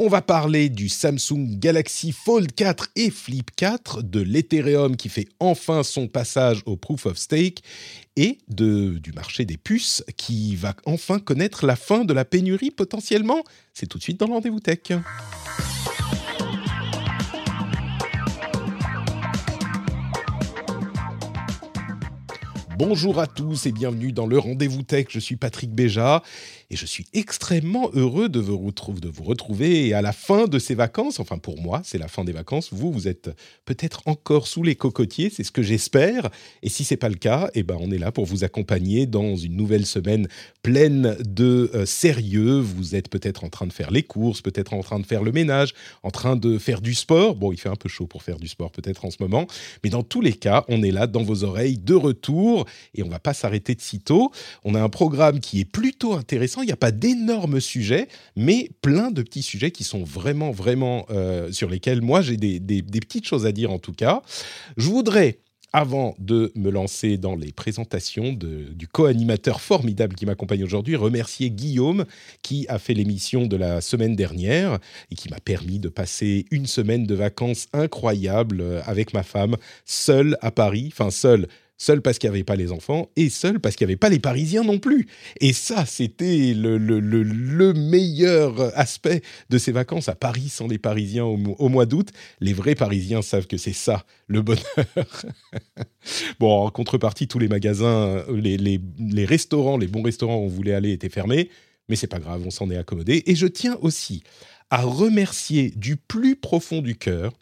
On va parler du Samsung Galaxy Fold 4 et Flip 4, de l'Ethereum qui fait enfin son passage au Proof of Stake et du marché des puces qui va enfin connaître la fin de la pénurie potentiellement. C'est tout de suite dans le rendez-vous tech. Bonjour à tous et bienvenue dans le Rendez-vous Tech. Je suis Patrick Béja et je suis extrêmement heureux de vous, retrouver à la fin de ces vacances. Enfin, pour moi, c'est la fin des vacances. Vous, vous êtes peut-être encore sous les cocotiers, c'est ce que j'espère. Et si c'est pas le cas, eh ben, on est là pour vous accompagner dans une nouvelle semaine pleine de euh, sérieux. Vous êtes peut-être en train de faire les courses, peut-être en train de faire le ménage, en train de faire du sport. Bon, il fait un peu chaud pour faire du sport peut-être en ce moment, mais dans tous les cas, on est là dans vos oreilles de retour et on va pas s'arrêter de sitôt. On a un programme qui est plutôt intéressant. Il n'y a pas d'énormes sujets, mais plein de petits sujets qui sont vraiment, vraiment euh, sur lesquels moi j'ai des, des- des petites choses à dire en tout cas. Je voudrais avant de me lancer dans les présentations de- du co-animateur formidable qui m'accompagne aujourd'hui, remercier Guillaume qui a fait l'émission de la semaine dernière et qui m'a permis de passer une semaine de vacances incroyable euh, avec ma femme, seule à Paris, enfin seule. Seule parce qu'il n'y avait pas les enfants et seule parce qu'il n'y avait pas les Parisiens non plus. Et ça, c'était le, le- le- le meilleur aspect de ces vacances à Paris sans les Parisiens au, mo- au mois d'août. Les vrais Parisiens savent que c'est ça, le bonheur. bon, en contrepartie, tous les magasins, euh, les, les- les restaurants, les bons restaurants où on voulait aller étaient fermés. Mais c'est pas grave, on s'en est accommodé. Et je tiens aussi à remercier du plus profond du cœur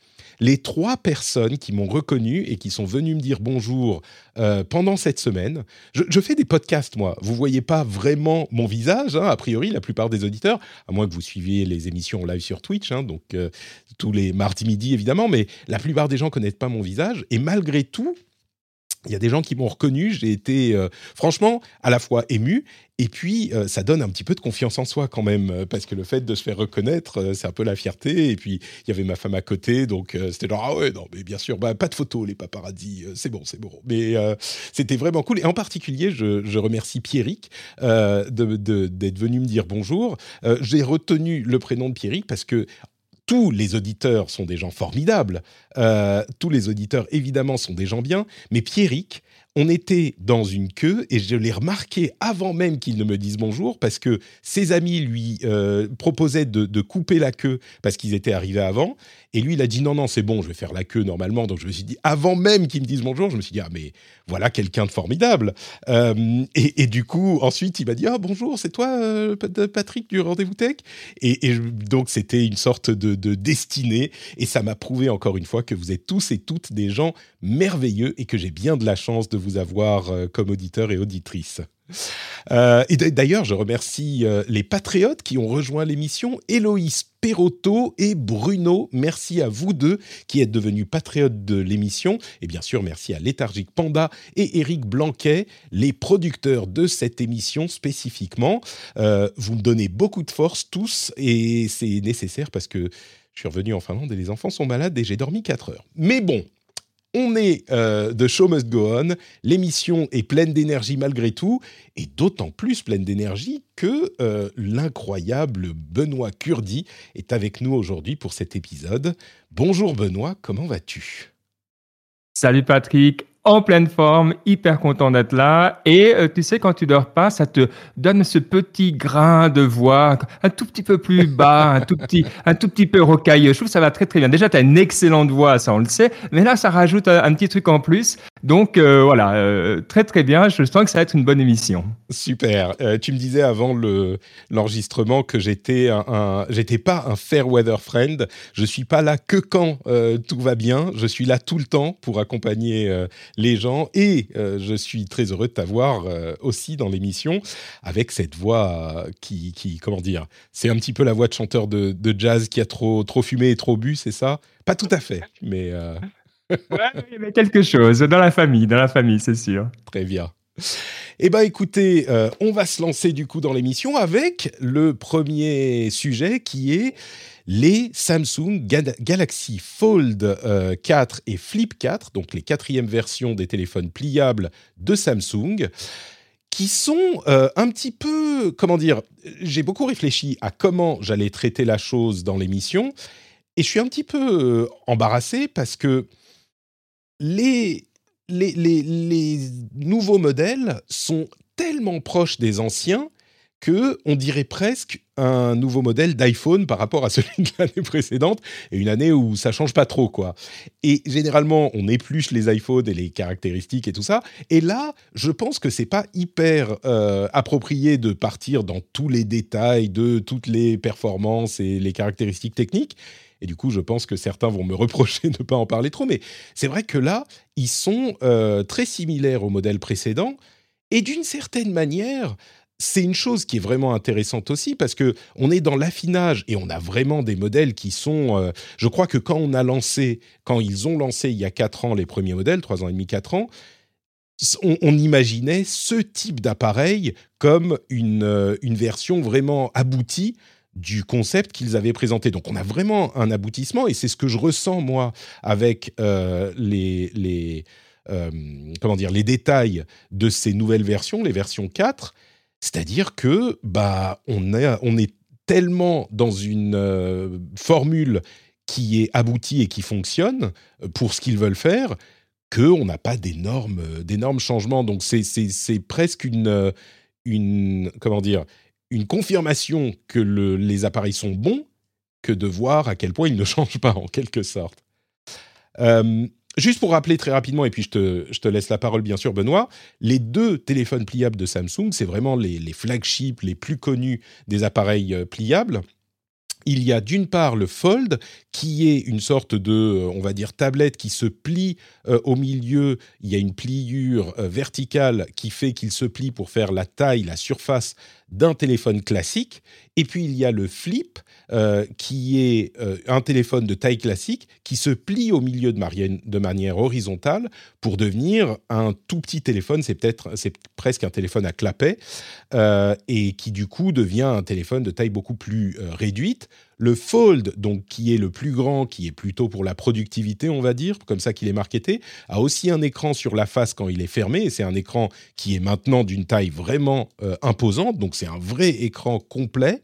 les trois personnes qui m'ont reconnu et qui sont venues me dire bonjour euh, pendant cette semaine. Je, fais des podcasts, moi. Vous voyez pas vraiment mon visage, hein, a priori, la plupart des auditeurs, à moins que vous suiviez les émissions en live sur Twitch, hein, donc euh, tous les mardis midi, évidemment, mais la plupart des gens connaissent pas mon visage. Et malgré tout, il y a des gens qui m'ont reconnu. J'ai été euh, franchement à la fois ému et puis euh, ça donne un petit peu de confiance en soi quand même euh, parce que le fait de se faire reconnaître, c'est un peu la fierté. Et puis il y avait ma femme à côté, donc c'était genre ah ouais non mais bien sûr bah pas de photos les paparazzis, euh, c'est bon c'est bon. Mais c'était vraiment cool et en particulier je, remercie Pierrick d'être venu me dire bonjour. J'ai retenu le prénom de Pierrick parce que tous les auditeurs sont des gens formidables. Euh, tous les auditeurs, évidemment, sont des gens bien. Mais Pierrick, on était dans une queue et je l'ai remarqué avant même qu'il ne me dise bonjour parce que ses amis lui euh, proposaient de, de couper la queue parce qu'ils étaient arrivés avant. Et lui, il a dit non, non, c'est bon, je vais faire la queue normalement. Donc je me suis dit, avant même qu'il me dise bonjour, je me suis dit, ah, mais voilà quelqu'un de formidable. Euh, et, du coup, ensuite, il m'a dit, ah, bonjour, c'est toi, euh, Pat- Patrick, du Rendez-vous Tech? Et, donc, c'était une sorte de, de destinée. Et ça m'a prouvé encore une fois que vous êtes tous et toutes des gens merveilleux et que j'ai bien de la chance de vous avoir euh, comme auditeurs et auditrices. Euh, et d'ailleurs, je remercie euh, les patriotes qui ont rejoint l'émission, Héloïse Perotto et Bruno. Merci à vous deux qui êtes devenus patriotes de l'émission. Et bien sûr, merci à Léthargique Panda et Eric Blanquet, les producteurs de cette émission spécifiquement. Euh, vous me donnez beaucoup de force tous et c'est nécessaire parce que je suis revenu en Finlande et les enfants sont malades et j'ai dormi 4 heures. Mais bon, on est euh, de Show Must Go On. L'émission est pleine d'énergie malgré tout, et d'autant plus pleine d'énergie que euh, l'incroyable Benoît Curdi est avec nous aujourd'hui pour cet épisode. Bonjour Benoît, comment vas-tu? Salut Patrick, en pleine forme, hyper content d'être là. Et euh, tu sais, quand tu dors pas, ça te donne ce petit grain de voix, un tout petit peu plus bas, un tout petit, un tout petit peu rocailleux. Je trouve que ça va très très bien. Déjà, tu as une excellente voix, ça on le sait. Mais là, ça rajoute un, un petit truc en plus. Donc euh, voilà, euh, très très bien. Je sens que ça va être une bonne émission. Super. Euh, tu me disais avant le l'enregistrement que j'étais un, pas un fair weather friend. Je suis pas là que quand tout va bien. Je suis là tout le temps pour accompagner les gens. Et je suis très heureux de t'avoir aussi dans l'émission avec cette voix qui, qui comment dire, c'est un petit peu la voix de chanteur de, de, jazz qui a trop, trop fumé et trop bu, c'est ça? Pas tout à fait, mais... ouais, il y avait quelque chose dans la famille, dans la famille, c'est sûr. Très bien. Eh bien, écoutez, euh, on va se lancer du coup dans l'émission avec le premier sujet qui est les Samsung Galaxy Fold 4 euh, et Flip 4, donc les quatrièmes versions des téléphones pliables de Samsung, qui sont euh, un petit peu, comment dire, j'ai beaucoup réfléchi à comment j'allais traiter la chose dans l'émission, et je suis un petit peu embarrassé parce que les nouveaux modèles sont tellement proches des anciens que on dirait presque un nouveau modèle d'iPhone par rapport à celui de l'année précédente et une année où ça change pas trop quoi. Et généralement, on épluche les iPhones et les caractéristiques et tout ça. Et là, je pense que c'est pas hyper euh, approprié de partir dans tous les détails de toutes les performances et les caractéristiques techniques. Et du coup, je pense que certains vont me reprocher de ne pas en parler trop. Mais c'est vrai que là, ils sont euh, très similaires au modèle précédent. Et d'une certaine manière, c'est une chose qui est vraiment intéressante aussi parce que on est dans l'affinage et on a vraiment des modèles qui sont. Euh, je crois que quand on a lancé, quand ils ont lancé il y a 4 ans les premiers modèles, 3 ans et demi, 4 ans, on, imaginait ce type d'appareil comme une, euh, une version vraiment aboutie du concept qu'ils avaient présenté. Donc on a vraiment un aboutissement et c'est ce que je ressens moi avec euh, les, les euh, comment dire les détails de ces nouvelles versions, les versions 4, c'est-à-dire que bah on est on est tellement dans une euh, formule qui est aboutie et qui fonctionne pour ce qu'ils veulent faire qu'on n'a pas d'énormes d'énormes changements. Donc c'est presque une une comment dire une confirmation que les appareils sont bons que de voir à quel point ils ne changent pas en quelque sorte. Euh, juste pour rappeler très rapidement, et puis je te, laisse la parole bien sûr Benoît, les deux téléphones pliables de Samsung, c'est vraiment les, flagships les plus connus des appareils euh, pliables il y a d'une part le fold, qui est une sorte de, euh, on va dire, tablette qui se plie au milieu. Il y a une pliure verticale qui fait qu'il se plie pour faire la taille, la surface d'un téléphone classique. Et puis il y a le flip, qui est un téléphone de taille classique qui se plie au milieu de, de manière horizontale pour devenir un tout petit téléphone. C'est peut-être, c'est presque un téléphone à clapet et qui du coup devient un téléphone de taille beaucoup plus réduite le Fold, donc qui est le plus grand, qui est plutôt pour la productivité, on va dire, comme ça qu'il est marketé, a aussi un écran sur la face quand il est fermé. Et c'est un écran qui est maintenant d'une taille vraiment euh, imposante, donc c'est un vrai écran complet.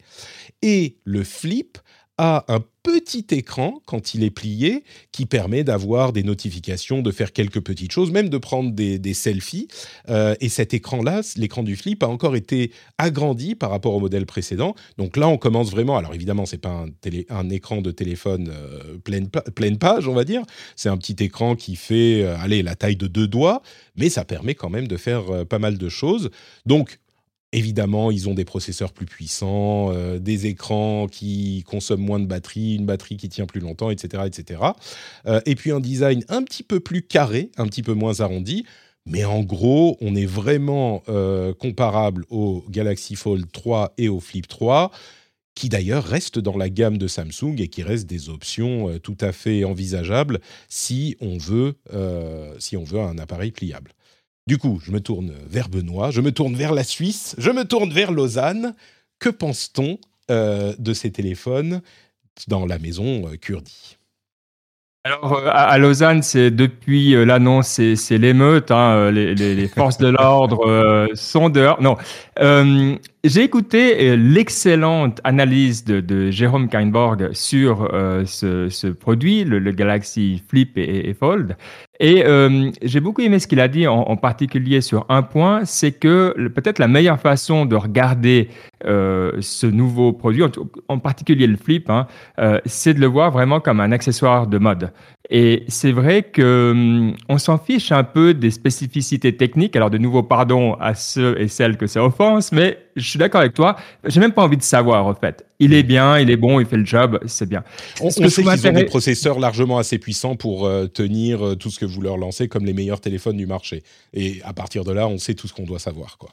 Et le Flip a un petit écran quand il est plié qui permet d'avoir des notifications, de faire quelques petites choses, même de prendre des, selfies. Euh, et cet écran-là, l'écran du flip, a encore été agrandi par rapport au modèle précédent. Donc là, on commence vraiment. Alors évidemment, c'est pas un, écran de téléphone euh, pleine, page, on va dire. C'est un petit écran qui fait, euh, allez, la taille de deux doigts, mais ça permet quand même de faire pas mal de choses. Donc Évidemment, ils ont des processeurs plus puissants, euh, des écrans qui consomment moins de batterie, une batterie qui tient plus longtemps, etc. etc. Euh, et puis un design un petit peu plus carré, un petit peu moins arrondi. Mais en gros, on est vraiment euh, comparable au Galaxy Fold 3 et au Flip 3, qui d'ailleurs restent dans la gamme de Samsung et qui restent des options tout à fait envisageables si on veut, si on veut un appareil pliable. Du coup, je me tourne vers Benoît, je me tourne vers la Suisse, je me tourne vers Lausanne. Que pense-t-on euh, de ces téléphones dans la maison euh, alors, euh, à Lausanne, c'est depuis l'annonce, c'est l'émeute. Hein, les, forces de l'ordre sont dehors. Non, j'ai écouté l'excellente analyse de, Jérôme Kainborg sur ce, produit, le, Galaxy Flip et Fold. Et euh, j'ai beaucoup aimé ce qu'il a dit, en, particulier sur un point, c'est que peut-être la meilleure façon de regarder euh, ce nouveau produit, en, particulier le flip, hein, euh, c'est de le voir vraiment comme un accessoire de mode. Et c'est vrai que hum, on s'en fiche un peu des spécificités techniques. Alors de nouveau, pardon à ceux et celles que ça offense, mais je suis d'accord avec toi. J'ai même pas envie de savoir, en fait. Il est bien, il est bon, il fait le job, c'est bien. On, sait qu'ils ont des processeurs largement assez puissants pour euh, tenir euh, tout ce que vous leur lancez comme les meilleurs téléphones du marché. Et à partir de là, on sait tout ce qu'on doit savoir, quoi.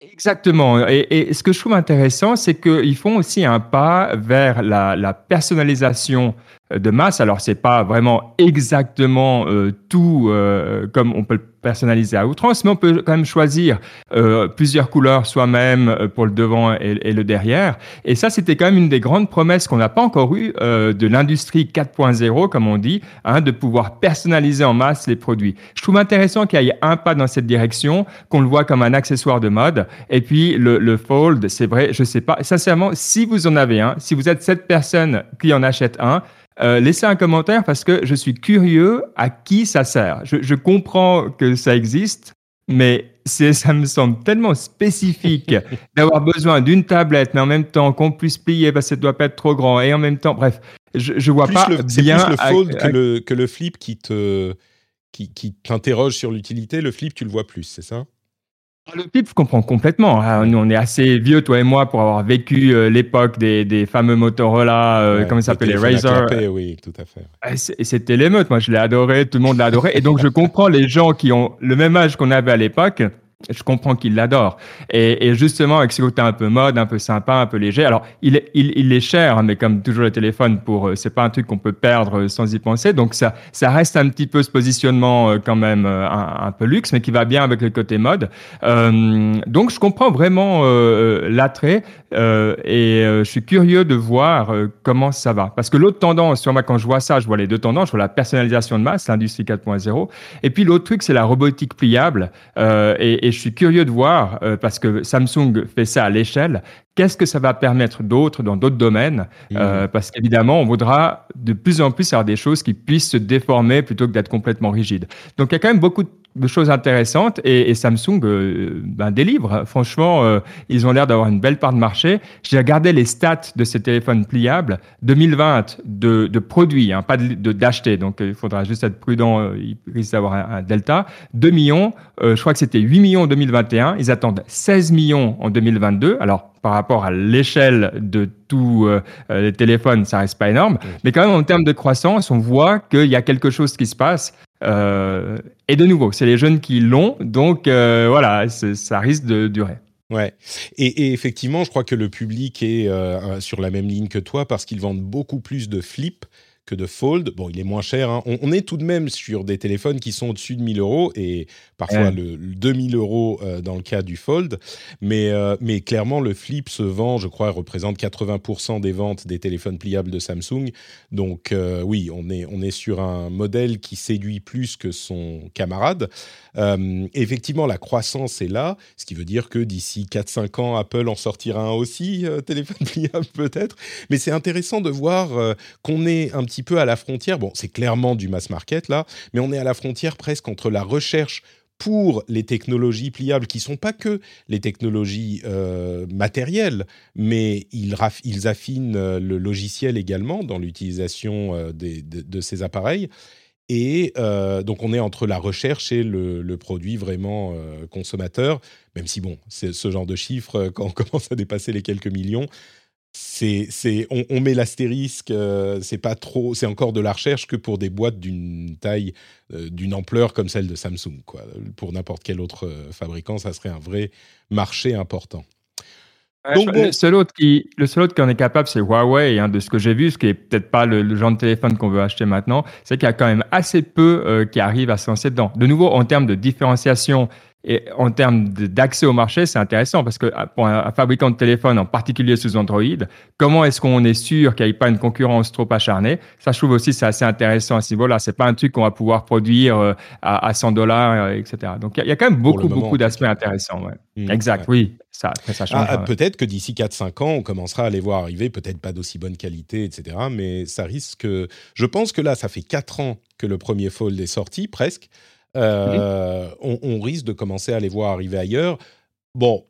Exactement. Et, ce que je trouve intéressant, c'est qu'ils font aussi un pas vers la, la personnalisation de masse. Alors, c'est pas vraiment exactement euh, tout euh, comme on peut le personnaliser à outrance, mais on peut quand même choisir euh, plusieurs couleurs soi-même pour le devant et, le derrière. Et ça, c'était quand même une des grandes promesses qu'on n'a pas encore eues de l'industrie 4.0, comme on dit, hein, de pouvoir personnaliser en masse les produits. Je trouve intéressant qu'il y ait un pas dans cette direction, qu'on le voit comme un accessoire de mode. Et puis, le, le Fold, c'est vrai, je sais pas, sincèrement, si vous en avez un, si vous êtes cette personne qui en achète un, euh, laissez un commentaire parce que je suis curieux à qui ça sert. Je, comprends que ça existe, mais ça me semble tellement spécifique d'avoir besoin d'une tablette, mais en même temps qu'on puisse plier parce que ça ne doit pas être trop grand, et en même temps, bref, je, ne vois pas le, bien. C'est plus le fold que, le, que le flip qui te qui, qui t'interroge sur l'utilité. Le flip, tu le vois plus, c'est ça? Le PIP, je comprends complètement. Ah, nous, on est assez vieux, toi et moi, pour avoir vécu euh, l'époque des, des, fameux Motorola, euh, comment ça s'appelle, les Razer. Oui, tout à fait. Ah, et c'était l'émeute. Moi, je l'ai adoré. Tout le monde l'a adoré. Et donc, je comprends les gens qui ont le même âge qu'on avait à l'époque je comprends qu'il l'adore. Et, justement, avec ce côté un peu mode, un peu sympa, un peu léger. Alors, il est, il, il est cher, hein, mais comme toujours le téléphone, pour euh, c'est pas un truc qu'on peut perdre euh, sans y penser. Donc, ça, ça reste un petit peu ce positionnement euh, quand même un, un, peu luxe, mais qui va bien avec le côté mode. Euh, donc, je comprends vraiment euh, l'attrait euh, et je suis curieux de voir comment ça va. Parce que l'autre tendance, sur quand je vois ça, je vois les deux tendances. Je vois la personnalisation de masse, l'industrie 4.0. Et puis, l'autre truc, c'est la robotique pliable. et je suis curieux de voir, euh, parce que Samsung fait ça à l'échelle, qu'est-ce que ça va permettre d'autres dans d'autres domaines euh, mmh. Parce qu'évidemment, on voudra de plus en plus avoir des choses qui puissent se déformer plutôt que d'être complètement rigides. Donc il y a quand même beaucoup de choses intéressantes et, Samsung euh, ben, délivre. Franchement, euh, ils ont l'air d'avoir une belle part de marché. J'ai regardé les stats de ces téléphones pliables 2020 de, de produits, hein, pas d'acheter. Donc il faudra juste être prudent. il risque d'avoir un, un, delta. 2 millions. je crois que c'était 8 millions en 2021. Ils attendent 16 millions en 2022. Alors par rapport à l'échelle de tous euh, les téléphones, ça reste pas énorme. Mais quand même, en termes de croissance, on voit qu'il y a quelque chose qui se passe. Euh, et de nouveau, c'est les jeunes qui l'ont, donc euh, voilà, ça risque de durer. Ouais. Et, et, effectivement, je crois que le public est sur la même ligne que toi parce qu'ils vendent beaucoup plus de flips que de Fold. Bon, il est moins cher. Hein. On, est tout de même sur des téléphones qui sont au-dessus de 1000 euros et parfois le, 2000 euros euh, dans le cas du Fold. Mais, euh, mais clairement, le Flip se vend, je crois, représente 80% des ventes des téléphones pliables de Samsung. Donc euh, oui, on est, on est sur un modèle qui séduit plus que son camarade. effectivement, la croissance est là, ce qui veut dire que d'ici 4-5 ans, Apple en sortira un aussi, téléphone pliable peut-être. Mais c'est intéressant de voir qu'on est un petit petit peu à la frontière. Bon, c'est clairement du mass market là, mais on est à la frontière presque entre la recherche pour les technologies pliables qui sont pas que les technologies euh, matérielles, mais ils, ils, affinent euh, le logiciel également dans l'utilisation euh, de, ces appareils. Et donc on est entre la recherche et le, le produit vraiment consommateur, même si bon, c'est ce genre de chiffres, quand on commence à dépasser les quelques millions, c'est, c'est, on, met l'astérisque, euh, c'est pas trop, c'est encore de la recherche que pour des boîtes d'une taille, euh, d'une ampleur comme celle de Samsung. Quoi. Pour n'importe quel autre euh, fabricant, ça serait un vrai marché important. Donc, le, seul autre qui, le seul autre qui en est capable, c'est Huawei. Hein, de ce que j'ai vu, ce qui est peut-être pas le, genre de téléphone qu'on veut acheter maintenant, c'est qu'il y a quand même assez peu qui arrivent à se lancer dedans. De nouveau, en termes de différenciation et en termes d'accès au marché, c'est intéressant parce que ah, pour un, fabricant de téléphone, en particulier sous Android, comment est-ce qu'on est sûr qu'il n'y ait pas une concurrence trop acharnée? Ça, je trouve aussi c'est assez intéressant à ce niveau-là. C'est pas un truc qu'on va pouvoir produire euh, à, 100 dollars, euh, etc. Donc il y, a quand même beaucoup, beaucoup d'aspects intéressants. Ouais. Mmh, exact, oui. Ça, ça change. Ah, peut-être que d'ici 4-5 ans, on commencera à les voir arriver, peut-être pas d'aussi bonne qualité, etc. Mais ça risque. Je pense que là, ça fait 4 ans que le premier Fold est sorti, presque. Euh, on, risque de commencer à les voir arriver ailleurs. Bon,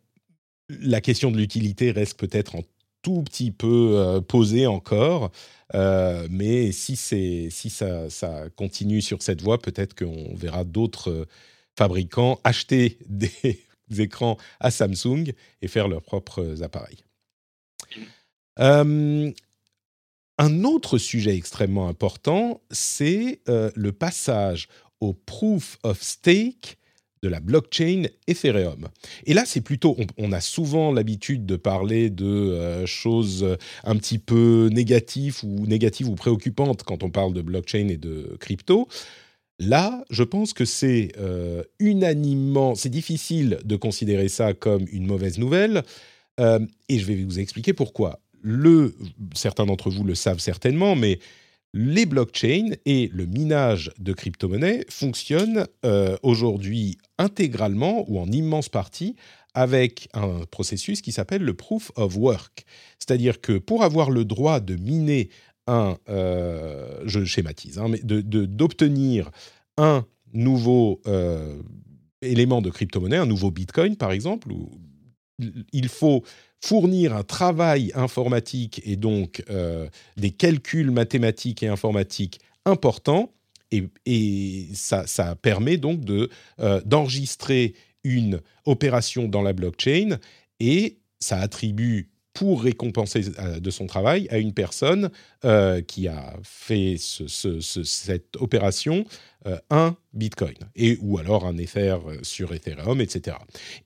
la question de l'utilité reste peut-être un tout petit peu euh, posée encore, euh, mais si, si ça, ça, continue sur cette voie, peut-être qu'on verra d'autres fabricants acheter des écrans à Samsung et faire leurs propres appareils. Euh, un autre sujet extrêmement important, c'est euh, le passage au proof of stake de la blockchain Ethereum. Et là, c'est plutôt, on, a souvent l'habitude de parler de euh, choses un petit peu négatives ou négatives ou préoccupantes quand on parle de blockchain et de crypto. Là, je pense que c'est euh, unanimement, c'est difficile de considérer ça comme une mauvaise nouvelle, euh, et je vais vous expliquer pourquoi. Le, certains d'entre vous le savent certainement, mais les blockchains et le minage de crypto-monnaies fonctionnent euh, aujourd'hui intégralement ou en immense partie avec un processus qui s'appelle le proof of work. C'est-à-dire que pour avoir le droit de miner un, euh, je schématise, hein, mais d'obtenir un nouveau euh, élément de crypto-monnaie, un nouveau bitcoin par exemple, il faut fournir un travail informatique et donc euh, des calculs mathématiques et informatiques importants. Et, ça, permet donc de, euh, d'enregistrer une opération dans la blockchain et ça attribue pour récompenser euh, de son travail à une personne qui a fait cette opération euh, un Bitcoin et ou alors un Ether euh, sur Ethereum, etc.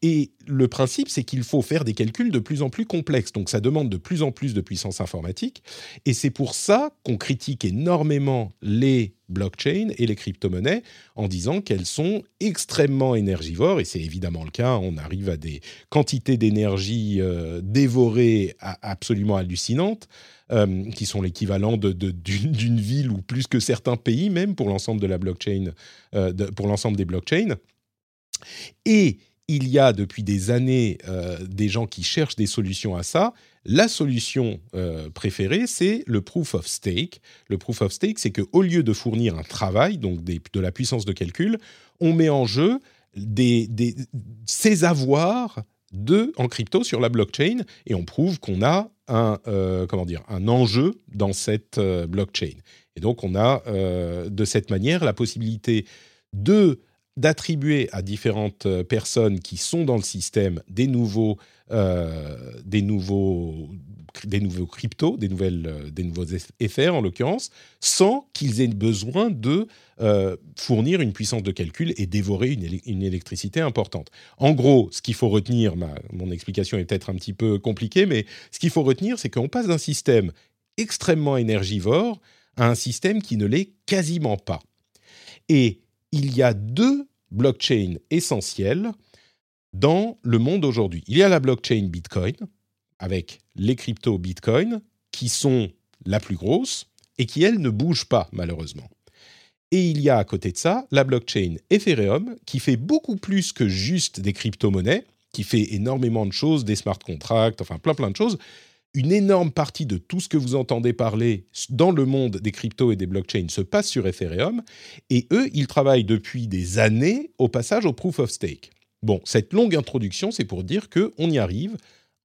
Et le principe, c'est qu'il faut faire des calculs de plus en plus complexes. Donc, ça demande de plus en plus de puissance informatique. Et c'est pour ça qu'on critique énormément les blockchains et les crypto-monnaies en disant qu'elles sont extrêmement énergivores. Et c'est évidemment le cas. On arrive à des quantités d'énergie euh, dévorées absolument hallucinantes. Euh, qui sont l'équivalent d'une ville ou plus que certains pays même pour l'ensemble de la blockchain, euh, pour l'ensemble des blockchains. Et il y a depuis des années des gens qui cherchent des solutions à ça. La solution préférée, c'est le proof of stake. Le proof of stake, c'est qu'au lieu de fournir un travail, donc de la puissance de calcul, on met en jeu ses avoirs de, en crypto sur la blockchain et on prouve qu'on a un, euh, comment dire, un enjeu dans cette euh, blockchain. Et donc, on a euh, de cette manière la possibilité d'attribuer à différentes personnes qui sont dans le système des nouveaux, des nouveaux des nouveaux cryptos, des, nouvelles, euh, des nouveaux effets en l'occurrence, sans qu'ils aient besoin de euh, fournir une puissance de calcul et dévorer une, électricité importante. En gros, ce qu'il faut retenir, mon explication est peut-être un petit peu compliquée, mais ce qu'il faut retenir, c'est qu'on passe d'un système extrêmement énergivore à un système qui ne l'est quasiment pas. Et il y a deux blockchains essentielles dans le monde aujourd'hui. Il y a la blockchain Bitcoin, avec les cryptos Bitcoin, qui sont la plus grosse et qui, elle, ne bouge pas, malheureusement. Et il y a à côté de ça la blockchain Ethereum, qui fait beaucoup plus que juste des crypto-monnaies, qui fait énormément de choses, des smart contracts, enfin plein plein de choses. Une énorme partie de tout ce que vous entendez parler dans le monde des cryptos et des blockchains se passe sur Ethereum. Et eux, ils travaillent depuis des années au passage au proof of stake. Bon, cette longue introduction, c'est pour dire qu'on y arrive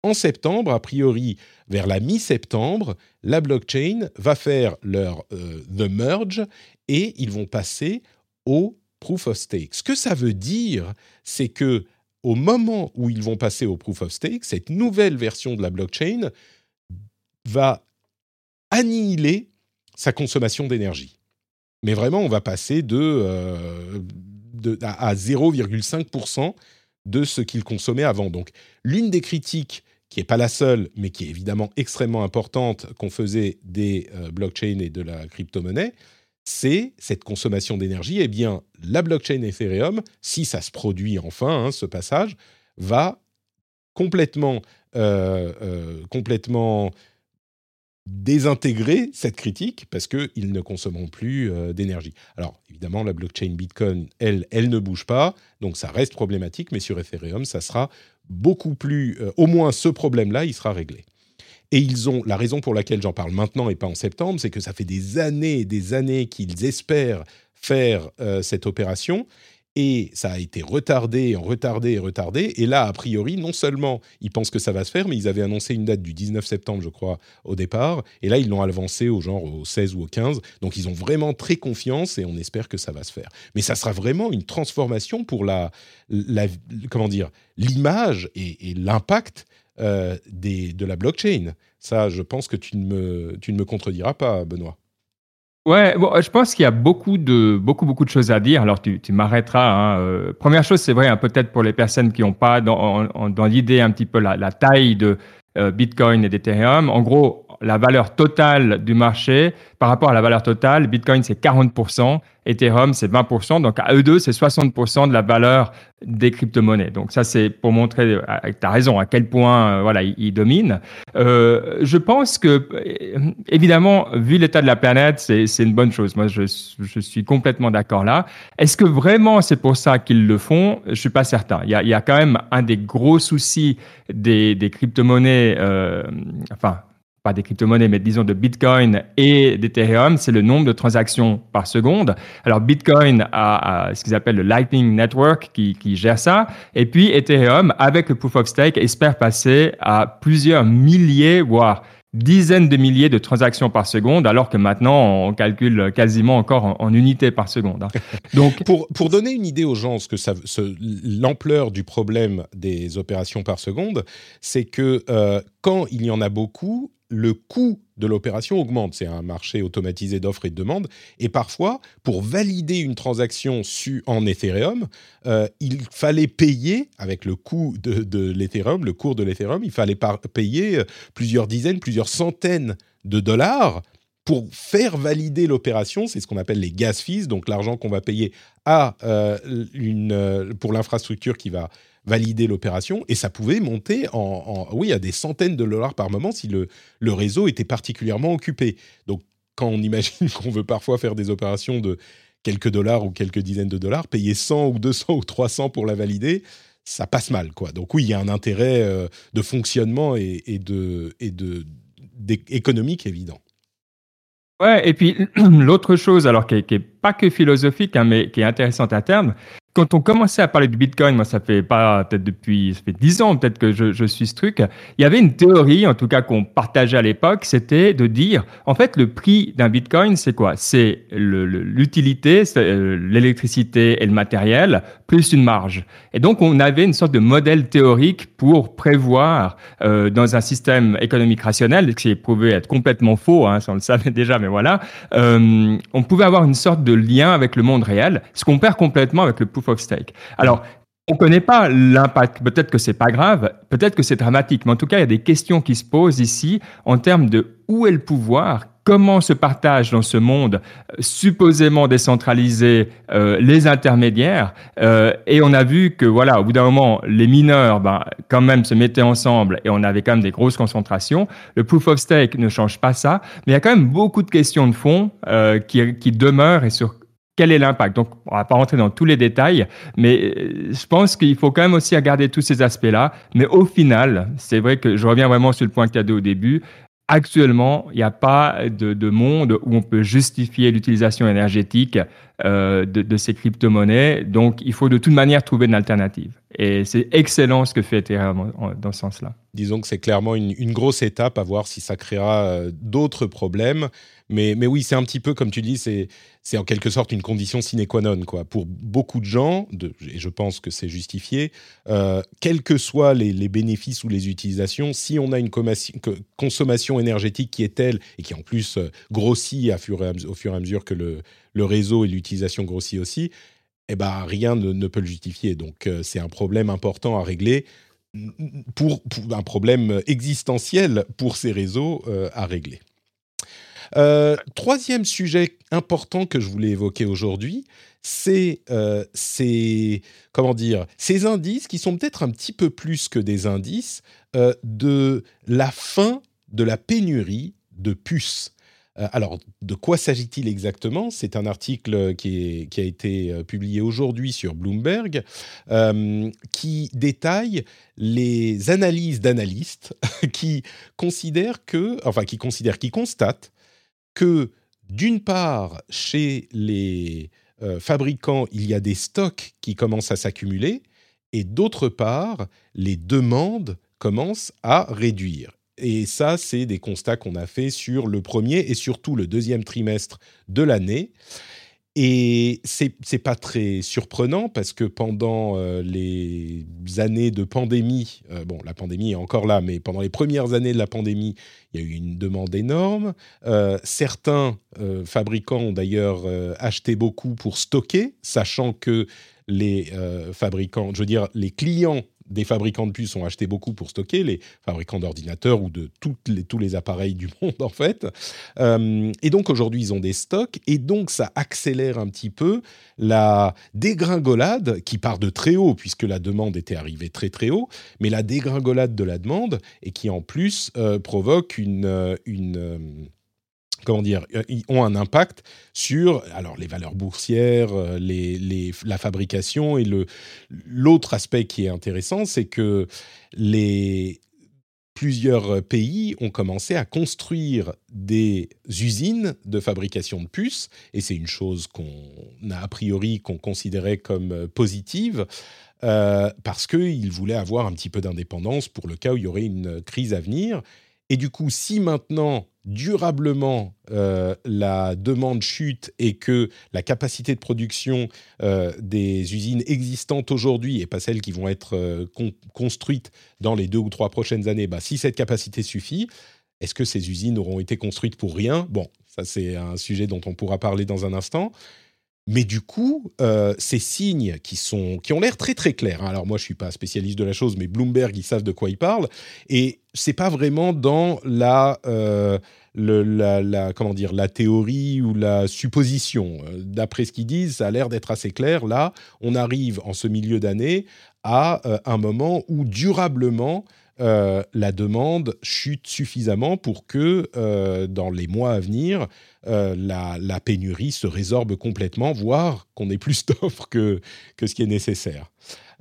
en septembre, a priori vers la mi-septembre, la blockchain va faire leur euh, the merge et ils vont passer au proof of stake. Ce que ça veut dire, c'est que au moment où ils vont passer au proof of stake, cette nouvelle version de la blockchain va annihiler sa consommation d'énergie. Mais vraiment, on va passer de, euh, à 0,5% de ce qu'il consommait avant. Donc, l'une des critiques qui n'est pas la seule, mais qui est évidemment extrêmement importante qu'on faisait des euh, blockchains et de la crypto-monnaie, c'est cette consommation d'énergie. Eh bien, la blockchain Ethereum, si ça se produit enfin, hein, ce passage, va complètement, euh, euh, complètement désintégrer cette critique parce qu'ils ne consommeront plus d'énergie. Alors, évidemment, la blockchain Bitcoin, elle, elle ne bouge pas, donc ça reste problématique, mais sur Ethereum, ça sera beaucoup plus, euh, au moins ce problème-là, il sera réglé. Et ils ont la raison pour laquelle j'en parle maintenant et pas en septembre, c'est que ça fait des années et des années qu'ils espèrent faire euh, cette opération Et ça a été retardé, retardé, retardé. Et là, a priori, non seulement ils pensent que ça va se faire, mais ils avaient annoncé une date du 19 septembre, je crois, au départ. Et là, ils l'ont avancé au genre au 16 ou au 15. Donc, ils ont vraiment très confiance et on espère que ça va se faire. Mais ça sera vraiment une transformation pour la, la comment dire, l'image et, l'impact euh, de la blockchain. Ça, je pense que tu ne me, tu ne me contrediras pas, Benoît. Ouais, bon, je pense qu'il y a beaucoup de, beaucoup, beaucoup de choses à dire. Alors, tu, tu m'arrêteras. Hein. Euh, première chose, c'est vrai, hein, peut-être pour les personnes qui n'ont pas dans, dans l'idée un petit peu la, la taille de euh, Bitcoin et d'Ethereum. En gros, la valeur totale du marché par rapport à la valeur totale, Bitcoin c'est 40%, Ethereum c'est 20%, donc à eux deux c'est 60% de la valeur des crypto-monnaies. Donc ça c'est pour montrer, euh, tu as raison, à quel point euh, voilà ils, dominent. Euh, je pense que évidemment, vu l'état de la planète, c'est une bonne chose. Moi je, je suis complètement d'accord là. Est-ce que vraiment c'est pour ça qu'ils le font? Je suis pas certain. Il y a, il y a quand même un des gros soucis des, des crypto-monnaies, enfin pas des crypto-monnaies, mais disons de Bitcoin et d'Ethereum, c'est le nombre de transactions par seconde. Alors Bitcoin a, ce qu'ils appellent le Lightning Network qui, qui, gère ça, et puis Ethereum, avec le Proof of Stake, espère passer à plusieurs milliers, voire dizaines de milliers de transactions par seconde, alors que maintenant on calcule quasiment encore en, unités par seconde. Hein. Donc, pour, pour donner une idée aux gens, ce que ça, l'ampleur du problème des opérations par seconde, c'est que euh, quand il y en a beaucoup, le coût de l'opération augmente. C'est un marché automatisé d'offres et de demandes. Et parfois, pour valider une transaction su en Ethereum, euh, il fallait payer, avec le coût de, l'Ethereum, le cours de l'Ethereum, il fallait payer euh, plusieurs dizaines, plusieurs centaines de dollars pour faire valider l'opération, c'est ce qu'on appelle les gas fees, donc l'argent qu'on va payer à euh, pour l'infrastructure qui va valider l'opération et ça pouvait monter en, oui à des centaines de dollars par moment si le, le réseau était particulièrement occupé. Donc quand on imagine qu'on veut parfois faire des opérations de quelques dollars ou quelques dizaines de dollars, payer 100 ou 200 ou 300 pour la valider, ça passe mal quoi. Donc oui, il y a un intérêt euh, de fonctionnement et, de et de économique évident. Ouais, et puis l'autre chose, alors qui n'est pas que philosophique, hein, mais qui est intéressante à terme, quand on commençait à parler du Bitcoin, moi ça fait pas peut-être depuis ça fait dix ans peut-être que je, suis ce truc. Il y avait une théorie, en tout cas qu'on partageait à l'époque, c'était de dire en fait le prix d'un Bitcoin c'est quoi? C'est l'utilité, euh, l'électricité et le matériel plus une marge. Et donc on avait une sorte de modèle théorique pour prévoir euh, dans un système économique rationnel, qui est prouvé être complètement faux, hein, ça on le savait déjà, mais voilà, euh, on pouvait avoir une sorte de lien avec le monde réel, ce qu'on perd complètement avec le of stake. Alors, on ne connaît pas l'impact. Peut-être que c'est pas grave, peut-être que c'est dramatique, mais en tout cas, il y a des questions qui se posent ici en termes de où est le pouvoir, comment se partagent dans ce monde euh, supposément décentralisé euh, les intermédiaires. Euh, et on a vu que, voilà, au bout d'un moment, les mineurs, ben, quand même, se mettaient ensemble et on avait quand même des grosses concentrations. Le proof of stake ne change pas ça, mais il y a quand même beaucoup de questions de fond qui, qui demeurent et sur quel est l'impact Donc, on va pas rentrer dans tous les détails, mais euh, je pense qu'il faut quand même aussi regarder tous ces aspects-là. Mais au final, c'est vrai que je reviens vraiment sur le point que tu as dit au début. Actuellement, il n'y a pas de, monde où on peut justifier l'utilisation énergétique euh, de, ces crypto-monnaies. Donc, il faut de toute manière trouver une alternative. Et c'est excellent ce que fait Ethereum dans ce sens-là. Disons que c'est clairement une, grosse étape à voir si ça créera euh, d'autres problèmes. Mais, oui, c'est un petit peu, comme tu dis, c'est, en quelque sorte une condition sine qua non. Quoi. Pour beaucoup de gens, et je pense que c'est justifié, euh, quels que soient les, bénéfices ou les utilisations, si on a une consommation énergétique qui est telle et qui en plus euh, grossit à et au fur et à mesure que le, réseau et l'utilisation grossit aussi, eh ben, rien ne, ne peut le justifier. Donc euh, c'est un problème important à régler. Pour, un problème existentiel pour ces réseaux à régler. Euh, troisième sujet important que je voulais évoquer aujourd'hui, c'est euh, ces, comment dire, ces indices qui sont peut-être un petit peu plus que des indices euh, de la fin de la pénurie de puces. Alors, de quoi s'agit-il exactement? C'est un article qui, qui, a été publié aujourd'hui sur Bloomberg qui détaille les analyses d'analystes qui considèrent que, enfin, qui considèrent, qui constatent que d'une part, chez les fabricant, il y a des stocks qui commencent à s'accumuler, et d'autre part, les demandes commencent à réduire. Et ça, c'est des constats qu'on a fait sur le premier et surtout le deuxième trimestre de l'année. Et c'est n'est pas très surprenant parce que pendant euh, les années de pandémie, euh, bon, la pandémie est encore là, mais pendant les premières années de la pandémie, il y a eu une demande énorme. Euh, certains fabricants ont d'ailleurs acheté beaucoup pour stocker, sachant que les fabricants, je veux dire, les clients des fabricants de puces ont acheté beaucoup pour stocker, les fabricants d'ordinateurs ou de les, tous les appareils du monde en fait. Euh, et donc aujourd'hui ils ont des stocks et donc ça accélère un petit peu la dégringolade qui part de très haut puisque la demande était arrivée très très haut, mais la dégringolade de la demande et qui en plus euh, provoque une, euh, une comment dire, euh, ont un impact sur alors les valeurs boursières, euh, la fabrication et l'autre aspect qui est intéressant, c'est que les plusieurs pays ont commencé à construire des usines de fabrication de puces, et c'est une chose qu'on a a priori qu'on considérait comme euh, positive, parce qu'ils voulaient avoir un petit peu d'indépendance pour le cas où il y aurait une crise à venir. Et du coup, si maintenant durablement euh, la demande chute et que la capacité de production euh, des usines existantes aujourd'hui et pas celles qui vont être euh, construites dans les deux ou trois prochaines années, bah, si cette capacité suffit, est-ce que ces usines auront été construites pour rien? Bon, ça c'est un sujet dont on pourra parler dans un instant. Mais du coup, ces signes qui, sont, qui ont l'air très très clairs, alors moi je ne suis pas spécialiste de la chose, mais Bloomberg, ils savent de quoi ils parlent, et c'est pas vraiment dans la, euh, comment dire, la théorie ou la supposition. Euh, d'après ce qu'ils disent, ça a l'air d'être assez clair. Là, on arrive en ce milieu d'année à euh, un moment où durablement la demande chute suffisamment pour que dans les mois à venir, la, la, pénurie se résorbe complètement, voire qu'on ait plus d'offres que, que ce qui est nécessaire.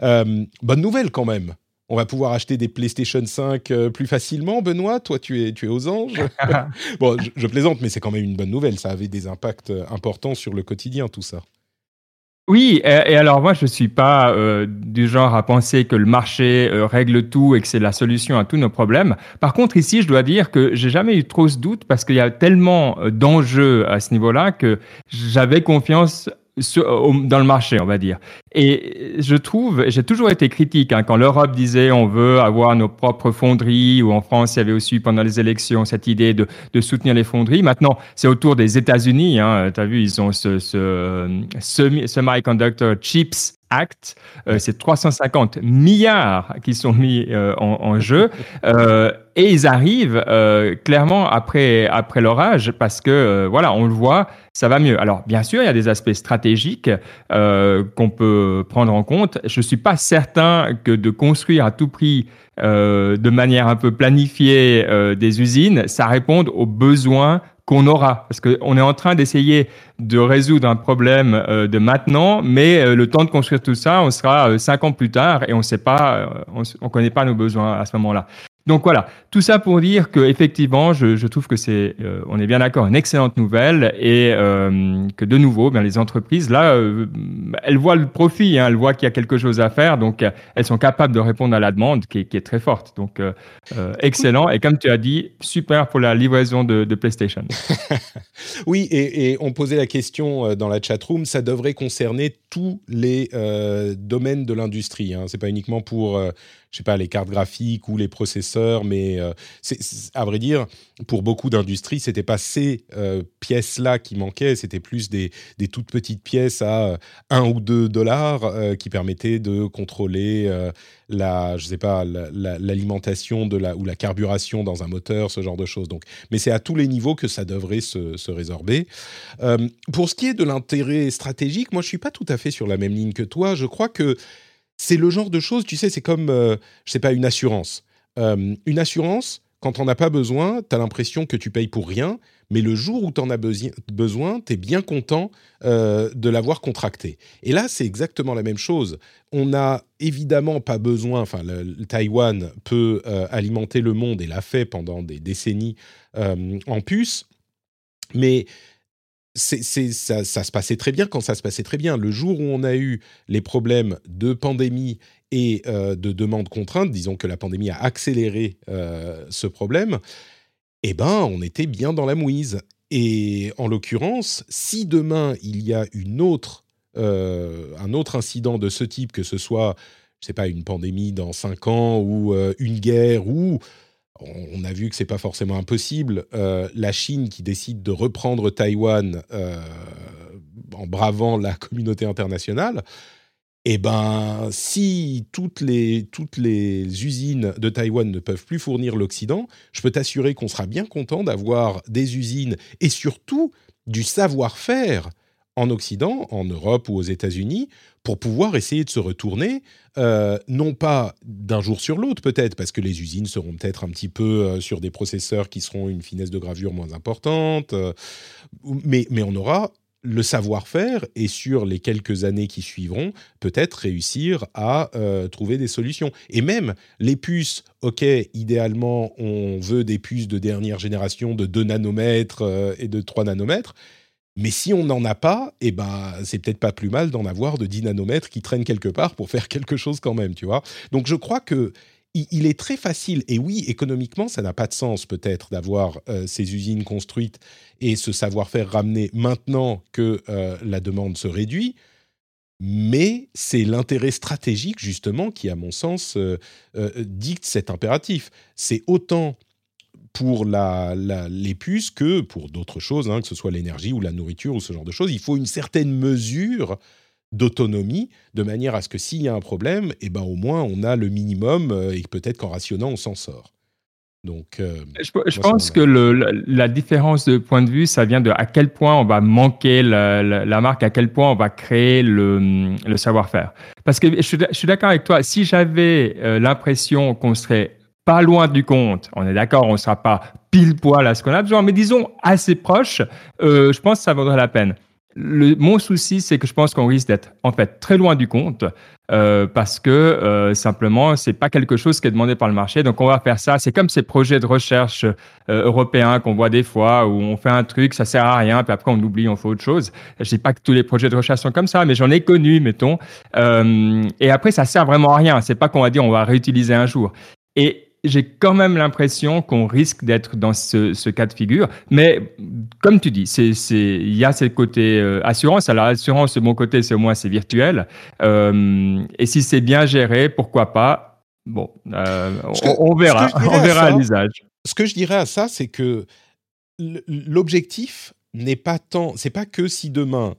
bonne nouvelle quand même on va pouvoir acheter des PlayStation 5 euh, plus facilement. Benoît, toi, tu es, tu es aux anges. bon, je, plaisante, mais c'est quand même une bonne nouvelle. Ça avait des impacts euh, importants sur le quotidien, tout ça. Oui, et, alors moi, je ne suis pas euh, du genre à penser que le marché règle tout et que c'est la solution à tous nos problèmes. Par contre, ici, je dois dire que j'ai jamais eu trop ce doute parce qu'il y a tellement d'enjeux à ce niveau-là que j'avais confiance dans le marché, on va dire. Et je trouve, j'ai toujours été critique hein, quand l'Europe disait on veut avoir nos propres fonderies, ou en France, il y avait aussi pendant les élections cette idée de, de soutenir les fonderies. Maintenant, c'est autour des États-Unis. Hein, tu as vu, ils ont ce, ce, ce Semiconductor Chips Act. Euh, c'est 350 milliards qui sont mis euh, en, jeu. Euh, et ils arrivent clairement après, après l'orage parce que, voilà, on le voit, ça va mieux. Alors, bien sûr, il y a des aspects stratégiques qu'on peut prendre en compte. Je ne suis pas certain que de construire à tout prix de manière un peu planifiée des usines, ça réponde aux besoins qu'on aura. Parce qu'on est en train d'essayer de résoudre un problème euh, de maintenant, mais euh, le temps de construire tout ça, on sera euh, cinq ans plus tard et on sait pas, on, on connaît pas nos besoins à ce moment-là. Donc voilà, tout ça pour dire que effectivement, je, trouve que c'est, euh, on est bien d'accord, une excellente nouvelle et euh, que de nouveau, bien les entreprises là, euh, elles voient le profit, hein, elles voient qu'il y a quelque chose à faire, donc elles sont capables de répondre à la demande qui est, très forte. Donc excellent et comme tu as dit, super pour la livraison de, PlayStation. oui, et, et, on posait la question dans la chat room, ça devrait concerner tous les domaines de l'industrie. Hein. C'est pas uniquement pour je sais pas, les cartes graphiques ou les processeurs, mais euh, à vrai dire, pour beaucoup d'industries, c'était pas ces euh, pièces-là qui manquaient, c'était plus des, des, toutes petites pièces à 1 ou 2 dollars euh, qui permettaient de contrôler la, je sais pas, l'alimentation de la ou la carburation dans un moteur, ce genre de choses. Donc, mais c'est à tous les niveaux que ça devrait se, résorber. pour ce qui est de l'intérêt stratégique, moi, je suis pas tout à fait sur la même ligne que toi. Je crois que c'est le genre de choses, tu sais, c'est comme, euh, je sais pas, une assurance. Euh, une assurance, quand on n'a pas besoin, tu as l'impression que tu payes pour rien, mais le jour où tu en as besoin, tu es bien content euh, de l'avoir contracté. Et là, c'est exactement la même chose. On n'a évidemment pas besoin, enfin, le, Taïwan peut alimenter le monde et l'a fait pendant des décennies en puce, mais ça, ça, se passait très bien quand ça se passait très bien. Le jour où on a eu les problèmes de pandémie et euh, de demande contrainte, disons que la pandémie a accéléré euh, ce problème, eh ben, on était bien dans la mouise. Et en l'occurrence, si demain il y a une autre, euh, un autre incident de ce type, que ce soit, je sais pas, une pandémie dans cinq ans ou une guerre ou on a vu que c'est pas forcément impossible. la Chine qui décide de reprendre Taïwan en bravant la communauté internationale, eh ben, si toutes les, toutes les usines de Taïwan ne peuvent plus fournir l'Occident, je peux t'assurer qu'on sera bien content d'avoir des usines et surtout du savoir-faire en Occident, en Europe ou aux États-Unis, pour pouvoir essayer de se retourner, euh, non pas d'un jour sur l'autre peut-être, parce que les usines seront peut-être un petit peu euh, sur des processeurs qui seront une finesse de gravure moins importante, euh, mais, mais on aura le savoir-faire et sur les quelques années qui suivront, peut-être réussir à euh, trouver des solutions. Et même les puces, ok, idéalement, on veut des puces de dernière génération de 2 nanomètres euh, et de 3 nanomètres. Mais si on n'en a pas, eh ben, c'est peut-être pas plus mal d'en avoir de 10 nanomètres qui traînent quelque part pour faire quelque chose quand même, tu vois. Donc je crois que il, est très facile, et oui, économiquement, ça n'a pas de sens peut-être d'avoir euh, ces usines construites et ce savoir-faire ramené maintenant que euh, la demande se réduit, mais c'est l'intérêt stratégique justement qui, à mon sens, euh, dicte cet impératif. C'est autant pour les puces que pour d'autres choses, hein, que ce soit l'énergie ou la nourriture ou ce genre de choses. Il faut une certaine mesure d'autonomie, de manière à ce que s'il y a un problème, eh ben, au moins on a le minimum euh, et peut-être qu'en rationnant, on s'en sort. Donc, euh, je, pense que le, la, différence de point de vue, ça vient de à quel point on va manquer la, marque, à quel point on va créer le, le savoir-faire. Parce que je, suis d'accord avec toi, si j'avais euh, l'impression qu'on serait pas loin du compte, on est d'accord, on ne sera pas pile poil à ce qu'on a besoin, mais disons assez proche, je pense que ça vaudrait la peine. Le, mon souci, c'est que je pense qu'on risque d'être en fait très loin du compte euh, parce que euh, simplement, c'est pas quelque chose qui est demandé par le marché. Donc, on va faire ça. C'est comme ces projets de recherche euh, européens qu'on voit des fois où on fait un truc, ça sert à rien, puis après on oublie, on fait autre chose. Je dis pas que tous les projets de recherche sont comme ça, mais j'en ai connu, mettons. Et après, ça sert vraiment à rien. C'est pas qu'on va dire on va réutiliser un jour. Et j'ai quand même l'impression qu'on risque d'être dans ce, cas de figure. Mais comme tu dis, il y a ce côté euh, assurance. Alors, assurance, de mon côté, c'est au moins c'est virtuel. Euh, et si c'est bien géré, pourquoi pas? Bon, euh, on, verra. On verra l'usage. Ce que je dirais à ça, c'est que l'objectif n'est pas tant. C'est pas que si demain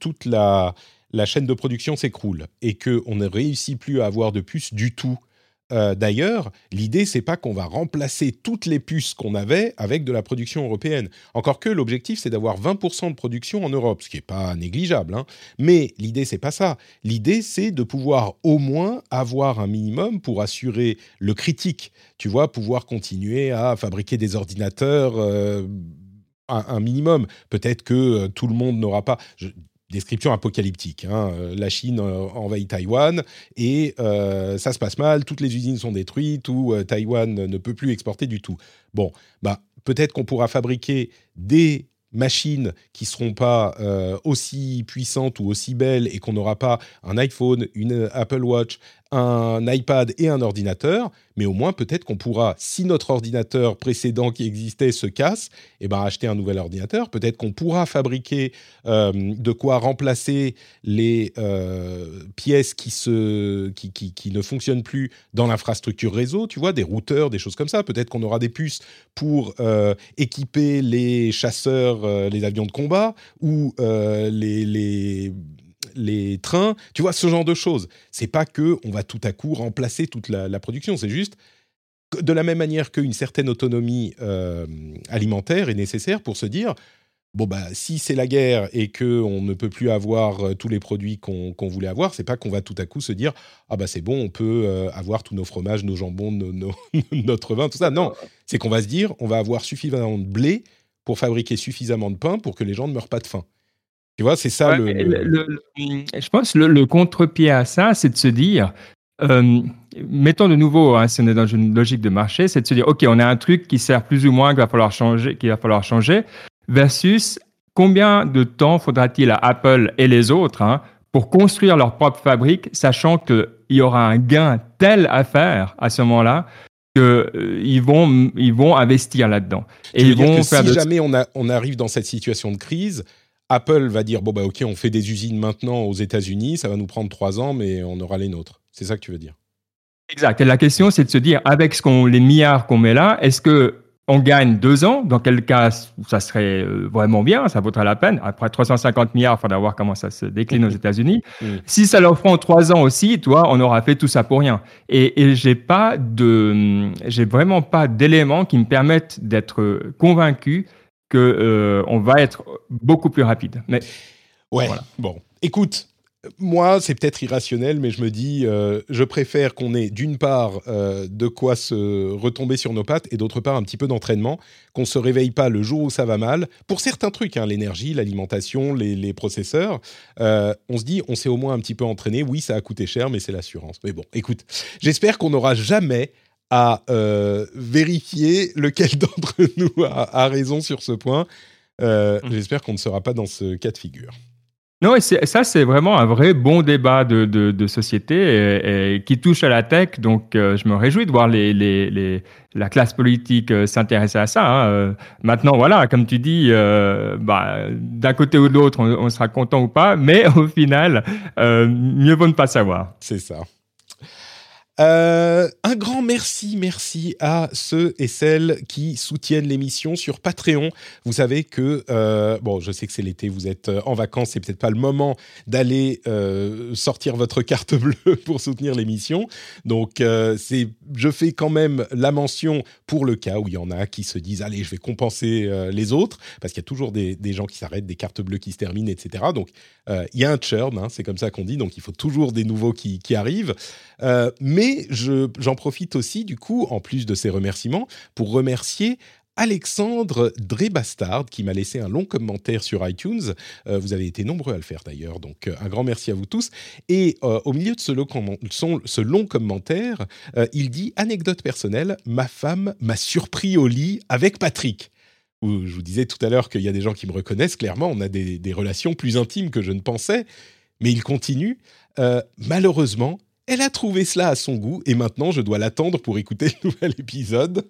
toute la, la chaîne de production s'écroule et qu'on ne réussit plus à avoir de puces du tout euh, d'ailleurs, l'idée, c'est pas qu'on va remplacer toutes les puces qu'on avait avec de la production européenne. Encore que l'objectif, c'est d'avoir 20% de production en Europe, ce qui n'est pas négligeable. Hein. Mais l'idée, c'est pas ça. L'idée, c'est de pouvoir au moins avoir un minimum pour assurer le critique. Tu vois, pouvoir continuer à fabriquer des ordinateurs. Euh, un, minimum. Peut-être que euh, tout le monde n'aura pas description apocalyptique. Hein. Euh, la Chine euh, envahit Taïwan et euh, ça se passe mal, toutes les usines sont détruites ou Taïwan ne peut plus exporter du tout. Bon, bah, peut-être qu'on pourra fabriquer des machines qui seront pas aussi puissantes ou aussi belles et qu'on n'aura pas un iPhone, une Apple Watch, un iPad et un ordinateur, mais au moins peut-être qu'on pourra, si notre ordinateur précédent qui existait se casse, eh ben acheter un nouvel ordinateur. Peut-être qu'on pourra fabriquer euh, de quoi remplacer les euh, pièces qui, se, qui, qui, ne fonctionnent plus dans l'infrastructure réseau, tu vois, des routeurs, des choses comme ça. Peut-être qu'on aura des puces pour euh, équiper les chasseurs, les avions de combat ou les, les les trains, tu vois, ce genre de choses. C'est pas que on va tout à coup remplacer toute la, production, c'est juste de la même manière qu'une certaine autonomie euh, alimentaire est nécessaire pour se dire bon bah si c'est la guerre et que on ne peut plus avoir euh, tous les produits qu'on voulait avoir, c'est pas qu'on va tout à coup se dire ah bah c'est bon, on peut euh, avoir tous nos fromages, nos jambons, notre vin, tout ça. Non, c'est qu'on va se dire on va avoir suffisamment de blé pour fabriquer suffisamment de pain pour que les gens ne meurent pas de faim. Tu vois, c'est ça le, Je pense le, le contre-pied à ça, c'est de se dire, euh, mettons de nouveau, hein, si on est dans une logique de marché, c'est de se dire, OK, on a un truc qui sert plus ou moins, qu'il va falloir changer, qu'il va falloir changer, versus combien de temps faudra-t-il à Apple et les autres hein, pour construire leur propre fabrique, sachant qu'il y aura un gain tel à faire à ce moment-là qu'ils euh, vont, ils vont investir là-dedans. Et ils vont faire si jamais on, a, on arrive dans cette situation de crise, Apple va dire bon bah ok, on fait des usines maintenant aux États-Unis, ça va nous prendre trois ans, mais on aura les nôtres. C'est ça que tu veux dire? Exact. Et la question, c'est de se dire avec ce qu'on, les milliards qu'on met là, est-ce que on gagne deux ans, dans quel cas ça serait euh, vraiment bien, ça vaudrait la peine. Après 350 milliards, il faudra voir comment ça se décline aux États-Unis. Mm. Si ça leur prend trois ans aussi, toi, on aura fait tout ça pour rien. Et, et j'ai pas de, j'ai vraiment pas d'éléments qui me permettent d'être convaincu que euh, on va être beaucoup plus rapide. Mais ouais, bon, écoute, moi, c'est peut-être irrationnel, mais je me dis, euh, je préfère qu'on ait d'une part euh, de quoi se retomber sur nos pattes et d'autre part un petit peu d'entraînement, qu'on se réveille pas le jour où ça va mal. Pour certains trucs, hein, l'énergie, l'alimentation, les, processeurs, euh, on se dit, on s'est au moins un petit peu entraîné. Oui, ça a coûté cher, mais c'est l'assurance. Mais bon, écoute, j'espère qu'on n'aura jamais à vérifier lequel d'entre nous a, raison sur ce point. Mmh. J'espère qu'on ne sera pas dans ce cas de figure. Non, et ça, c'est vraiment un vrai bon débat de, de, société et, qui touche à la tech. Donc, euh, je me réjouis de voir les, les, les la classe politique euh, s'intéresser à ça. Hein. Euh, maintenant, voilà, comme tu dis, bah, d'un côté ou de l'autre, on, on, sera content ou pas, mais au final, mieux vaut ne pas savoir. C'est ça. Euh, un grand merci, merci à ceux et celles qui soutiennent l'émission sur Patreon. Vous savez que, euh, bon, je sais que c'est l'été, vous êtes euh, en vacances, c'est peut-être pas le moment d'aller sortir votre carte bleue pour soutenir l'émission. Donc, c'est, je fais quand même la mention pour le cas où il y en a qui se disent, allez, je vais compenser les autres, parce qu'il y a toujours des, gens qui s'arrêtent, des cartes bleues qui se terminent, etc. Donc, il y a un churn, hein, c'est comme ça qu'on dit, donc il faut toujours des nouveaux qui, arrivent. mais et j'en profite aussi, du coup, en plus de ces remerciements, pour remercier Alexandre Drébastard qui m'a laissé un long commentaire sur iTunes. Euh, vous avez été nombreux à le faire d'ailleurs, donc euh, un grand merci à vous tous. Et euh, au milieu de ce long commentaire, il dit anecdote personnelle ma femme m'a surpris au lit avec Patrick. Je vous disais tout à l'heure qu'il y a des gens qui me reconnaissent. Clairement, on a des, relations plus intimes que je ne pensais. Mais il continue. malheureusement, elle a trouvé cela à son goût et maintenant je dois l'attendre pour écouter le nouvel épisode.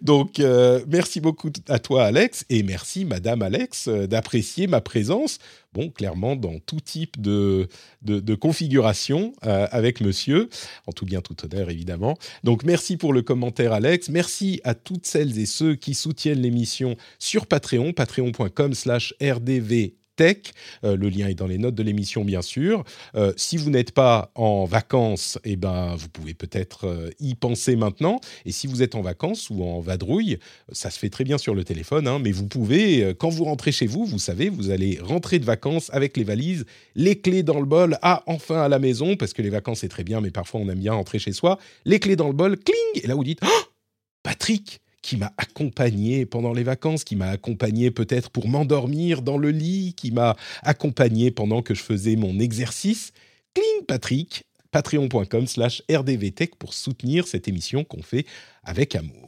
Donc euh, merci beaucoup à toi Alex et merci Madame Alex euh, d'apprécier ma présence. Bon, clairement dans tout type de, de, configuration euh, avec Monsieur, en tout bien tout honneur évidemment. Donc merci pour le commentaire Alex. Merci à toutes celles et ceux qui soutiennent l'émission sur Patreon, patreon.com/rdv Euh, le lien est dans les notes de l'émission, bien sûr. Euh, si vous n'êtes pas en vacances, eh ben, vous pouvez peut-être euh, y penser maintenant. Et si vous êtes en vacances ou en vadrouille, ça se fait très bien sur le téléphone, hein, mais vous pouvez, quand vous rentrez chez vous, vous savez, vous allez rentrer de vacances avec les valises, les clés dans le bol, ah, enfin à la maison, parce que les vacances, c'est très bien, mais parfois on aime bien rentrer chez soi, les clés dans le bol, cling, et là vous dites, oh, Patrick, qui m'a accompagné pendant les vacances, qui m'a accompagné peut-être pour m'endormir dans le lit, qui m'a accompagné pendant que je faisais mon exercice. Cling Patrick, patreon.com slash rdvtech pour soutenir cette émission qu'on fait avec amour.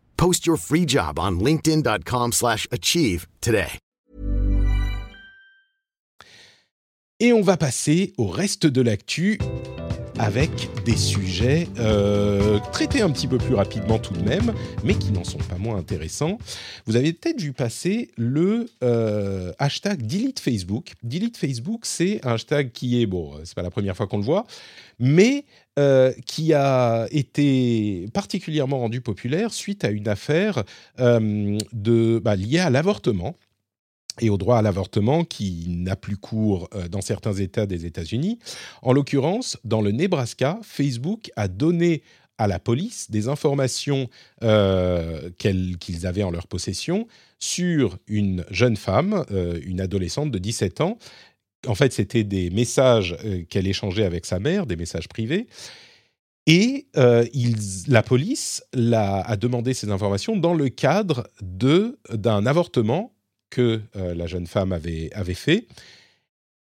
Post your free job on linkedin.com/achieve today. Et on va passer au reste de l'actu avec des sujets euh, traités un petit peu plus rapidement tout de même, mais qui n'en sont pas moins intéressants. Vous avez peut-être vu passer le euh, hashtag Delete Facebook. Delete Facebook, c'est un hashtag qui est, bon, c'est pas la première fois qu'on le voit, mais euh, qui a été particulièrement rendu populaire suite à une affaire bah, liée à l'avortement et au droit à l'avortement qui n'a plus cours euh, dans certains États des États-Unis. En l'occurrence, dans le Nebraska, Facebook a donné à la police des informations euh, qu'ils avaient en leur possession sur une jeune femme, euh, une adolescente de 17 ans. En fait, c'était des messages qu'elle échangeait avec sa mère, des messages privés. Et la police a demandé ces informations dans le cadre d'un avortement que la jeune femme avait, avait fait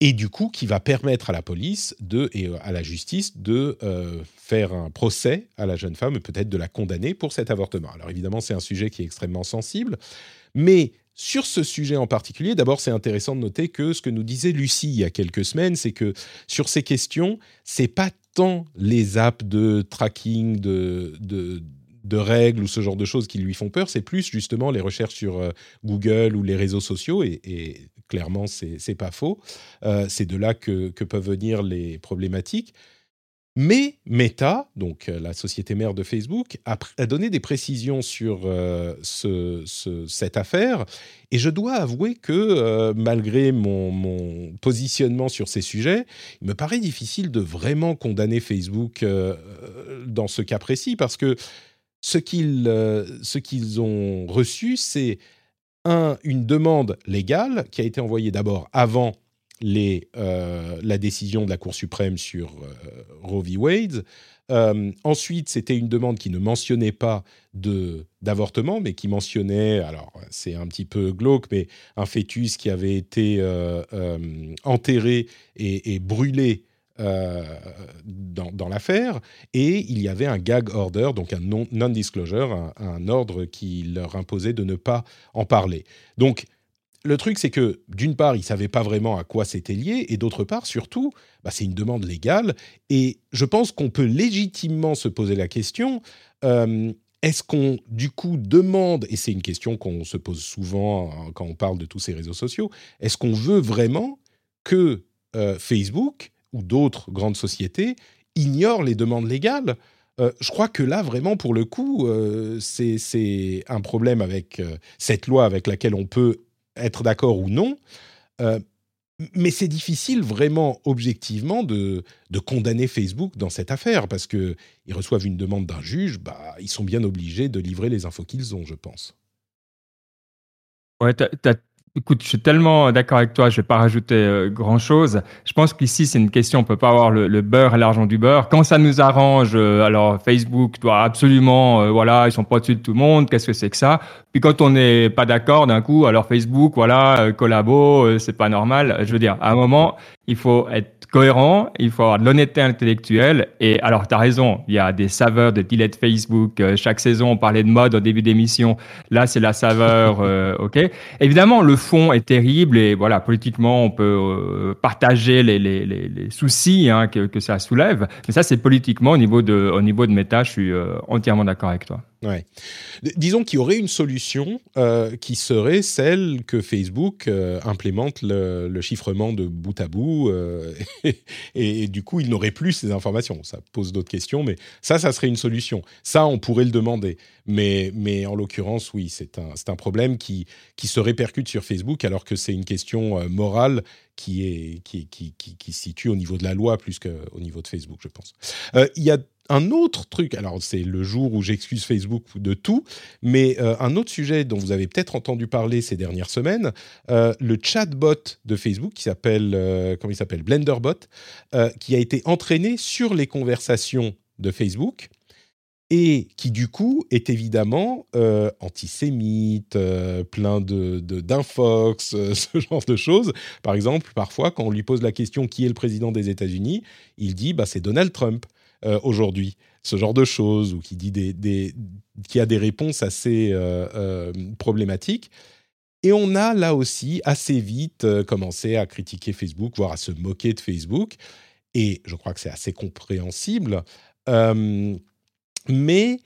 et du coup qui va permettre à la police de, et euh, à la justice de euh, faire un procès à la jeune femme et peut-être de la condamner pour cet avortement. Alors évidemment, c'est un sujet qui est extrêmement sensible, mais sur ce sujet en particulier, d'abord, c'est intéressant de noter que ce que nous disait Lucie il y a quelques semaines, c'est que sur ces questions, c'est pas tant les apps de tracking de, de de règles ou ce genre de choses qui lui font peur, c'est plus justement les recherches sur euh, Google ou les réseaux sociaux, et, et clairement, c'est pas faux. Euh, c'est de là que, peuvent venir les problématiques. Mais Meta, donc euh, la société mère de Facebook, a, donné des précisions sur euh, cette affaire. Et je dois avouer que malgré mon, positionnement sur ces sujets, il me paraît difficile de vraiment condamner Facebook dans ce cas précis parce que ce qu'ils ont reçu, c'est une demande légale qui a été envoyée d'abord avant euh, la décision de la Cour suprême sur euh, Roe v. Wade. Euh, ensuite, c'était une demande qui ne mentionnait pas d'avortement, mais qui mentionnait, alors c'est un petit peu glauque, mais un fœtus qui avait été enterré et brûlé euh, dans, l'affaire, et il y avait un gag order, donc un non-disclosure, un, ordre qui leur imposait de ne pas en parler. Donc, le truc, c'est que d'une part, ils ne savaient pas vraiment à quoi c'était lié, et d'autre part, surtout, bah, c'est une demande légale, et je pense qu'on peut légitimement se poser la question. Euh, est-ce qu'on, du coup, demande, et c'est une question qu'on se pose souvent hein, quand on parle de tous ces réseaux sociaux, est-ce qu'on veut vraiment que euh, Facebook ou d'autres grandes sociétés ignorent les demandes légales. Euh, je crois que là, vraiment, pour le coup, euh, c'est un problème avec euh, cette loi avec laquelle on peut être d'accord ou non. mais c'est difficile vraiment, objectivement, de, condamner Facebook dans cette affaire, parce qu'ils reçoivent une demande d'un juge, bah, ils sont bien obligés de livrer les infos qu'ils ont, je pense. Ouais, tu as, Écoute, je suis tellement d'accord avec toi, je vais pas rajouter euh, grand-chose. Je pense qu'ici, c'est une question, on peut pas avoir le, beurre et l'argent du beurre. Quand ça nous arrange, euh, alors Facebook doit absolument, euh, voilà, ils sont pas dessus de tout le monde, qu'est-ce que c'est que ça? Puis quand on n'est pas d'accord d'un coup, alors Facebook, voilà, collabo, c'est pas normal. Je veux dire, à un moment, il faut être cohérent, il faut avoir de l'honnêteté intellectuelle. Et alors, tu as raison, il y a des saveurs de dilette Facebook. Euh, chaque saison, on parlait de mode au début d'émission. Là, c'est la saveur, euh, OK Évidemment, le fond est terrible et voilà, politiquement, on peut euh, partager les, les, les, soucis hein, que, que, ça soulève. Mais ça, c'est politiquement, au niveau de, au niveau de méta, je suis entièrement d'accord avec toi. Ouais. Disons qu'il y aurait une solution euh, qui serait celle que Facebook euh, implémente le, chiffrement de bout à bout euh, et, du coup il n'aurait plus ces informations. Ça pose d'autres questions, mais ça, ça serait une solution. Ça, on pourrait le demander. Mais, mais en l'occurrence, oui, c'est un, un problème qui, qui se répercute sur Facebook alors que c'est une question morale qui, est, qui, qui, qui, qui, se situe au niveau de la loi plus qu'au niveau de Facebook, je pense. Il y a un autre truc, alors c'est le jour où j'excuse Facebook de tout, mais euh, un autre sujet dont vous avez peut-être entendu parler ces dernières semaines, euh, le chatbot de Facebook qui s'appelle, euh, il s'appelle, Blenderbot, qui a été entraîné sur les conversations de Facebook et qui du coup est évidemment antisémite, plein de d'infox, ce genre de choses. Par exemple, parfois quand on lui pose la question qui est le président des États-Unis, il dit bah c'est Donald Trump. Euh, aujourd'hui, ce genre de choses, ou qui, dit des, qui a des réponses assez euh, euh, problématiques. Et on a là aussi assez vite commencé à critiquer Facebook, voire à se moquer de Facebook. Et je crois que c'est assez compréhensible. Mais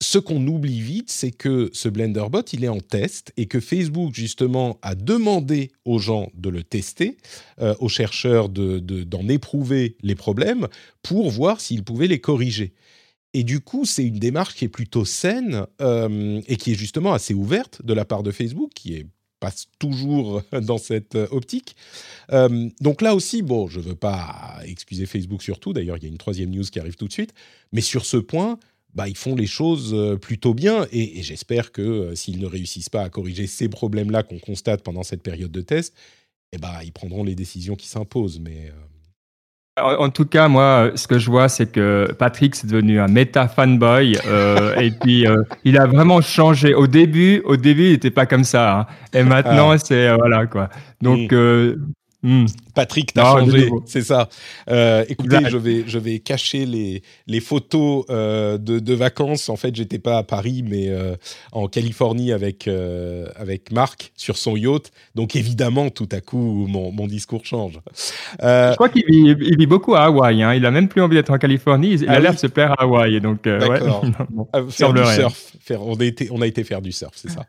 ce qu'on oublie vite, c'est que ce Blenderbot, il est en test et que Facebook, justement, a demandé aux gens de le tester, euh, aux chercheurs d'en éprouver les problèmes pour voir s'ils pouvaient les corriger. Et du coup, c'est une démarche qui est plutôt saine euh, et qui est justement assez ouverte de la part de Facebook, qui est passe toujours dans cette optique. Euh, donc là aussi, bon, je ne veux pas excuser Facebook sur tout. D'ailleurs, il y a une troisième news qui arrive tout de suite. Mais sur ce point, bah, ils font les choses euh, plutôt bien. Et, j'espère que euh, s'ils ne réussissent pas à corriger ces problèmes-là qu'on constate pendant cette période de test, eh bah, ils prendront les décisions qui s'imposent. Mais en, tout cas, moi, ce que je vois, c'est que Patrick c'est devenu un méta fanboy euh, et puis euh, il a vraiment changé. Au début, au début, il n'était pas comme ça, hein. et maintenant, ah. c'est euh, voilà quoi. Donc, mm. Hmm. Patrick, t'as changé, c'est ça. Euh, écoutez, je vais, je vais cacher les, les photos euh, de, de, vacances. En fait, j'étais pas à Paris, mais euh, en Californie avec, avec Marc sur son yacht. Donc, évidemment, tout à coup, mon, mon discours change. je crois qu'il vit, il vit, beaucoup à Hawaï. Hein. Il a même plus envie d'être en Californie. Il a ah l'air de se plaire à Hawaï. Donc, D'accord. faire du surf. Faire, on, a été, on a été faire du surf, c'est ça.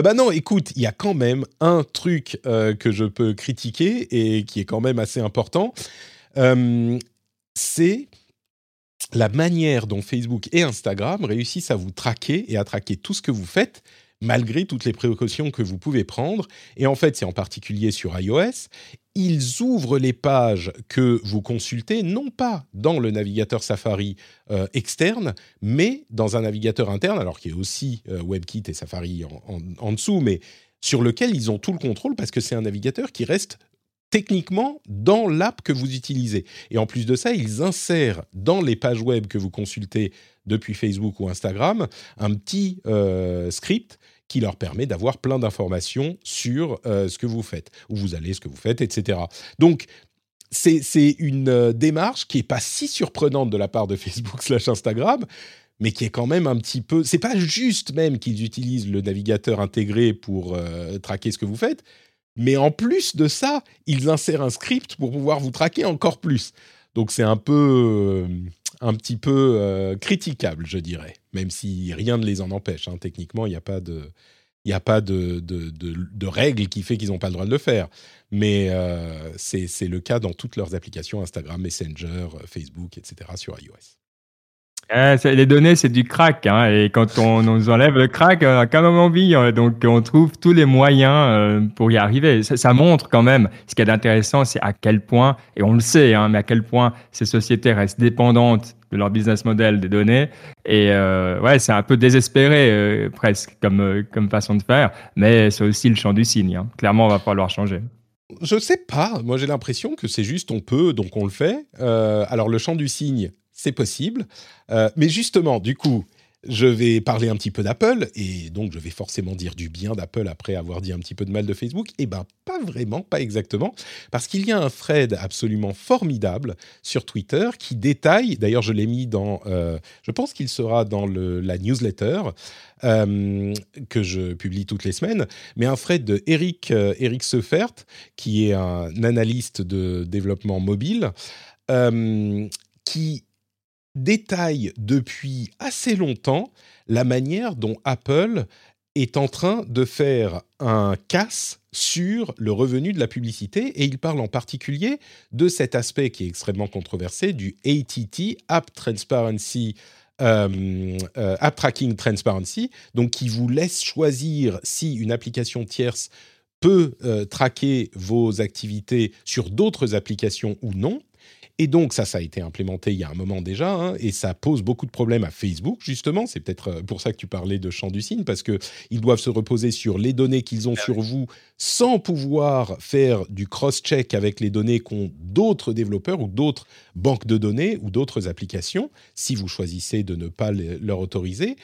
bah non, écoute, il y a quand même un truc que je peux critiquer et qui est quand même assez important, euh, c'est la manière dont Facebook et Instagram réussissent à vous traquer et à traquer tout ce que vous faites malgré toutes les précautions que vous pouvez prendre. Et en fait, c'est en particulier sur iOS, ils ouvrent les pages que vous consultez, non pas dans le navigateur Safari euh, externe, mais dans un navigateur interne, alors qui est aussi euh, WebKit et Safari en, dessous, mais sur lequel ils ont tout le contrôle parce que c'est un navigateur qui reste techniquement dans l'app que vous utilisez. Et en plus de ça, ils insèrent dans les pages web que vous consultez depuis Facebook ou Instagram un petit euh, script qui leur permet d'avoir plein d'informations sur euh, ce que vous faites, où vous allez, ce que vous faites, etc. Donc, c'est une euh, démarche qui n'est pas si surprenante de la part de Facebook slash Instagram, mais qui est quand même un petit peu... C'est pas juste même qu'ils utilisent le navigateur intégré pour traquer ce que vous faites, mais en plus de ça, ils insèrent un script pour pouvoir vous traquer encore plus. Donc c'est un peu, euh, un petit peu euh, critiquable, je dirais, même si rien ne les en empêche. Hein. Techniquement, il n'y a pas de, il a pas de, de, de, règle qui fait qu'ils n'ont pas le droit de le faire. Mais euh, c'est le cas dans toutes leurs applications Instagram, Messenger, Facebook, etc. sur iOS. Eh, les données, c'est du crack. Hein, et quand on nous enlève le crack, on a quand même envie. Hein, donc, on trouve tous les moyens euh, pour y arriver. Ça, montre quand même, ce qui est intéressant, c'est à quel point, et on le sait, hein, mais à quel point ces sociétés restent dépendantes de leur business model des données. Et euh, ouais, c'est un peu désespéré euh, presque comme, comme façon de faire. Mais c'est aussi le champ du signe. Hein. Clairement, on va falloir changer. Je sais pas. Moi, j'ai l'impression que c'est juste on peut, donc on le fait. alors, le champ du signe, c'est possible. Euh, mais justement, du coup, je vais parler un petit peu d'Apple, et donc je vais forcément dire du bien d'Apple après avoir dit un petit peu de mal de Facebook. Eh bien, pas vraiment, pas exactement, parce qu'il y a un thread absolument formidable sur Twitter qui détaille, d'ailleurs je l'ai mis dans, euh, je pense qu'il sera dans la newsletter euh, que je publie toutes les semaines, mais un thread de Eric, Seufert, qui est un analyste de développement mobile, qui détaille depuis assez longtemps la manière dont Apple est en train de faire un casse sur le revenu de la publicité et il parle en particulier de cet aspect qui est extrêmement controversé du ATT, App Transparency, euh, euh, App Tracking Transparency, donc qui vous laisse choisir si une application tierce peut euh, traquer vos activités sur d'autres applications ou non. Et donc ça, ça a été implémenté il y a un moment déjà, hein, et ça pose beaucoup de problèmes à Facebook, justement. C'est peut-être euh, pour ça que tu parlais de champ du signe, parce qu'ils doivent se reposer sur les données qu'ils ont ah sur vous sans pouvoir faire du cross-check avec les données qu'ont d'autres développeurs ou d'autres banques de données ou d'autres applications, si vous choisissez de ne pas leur autoriser.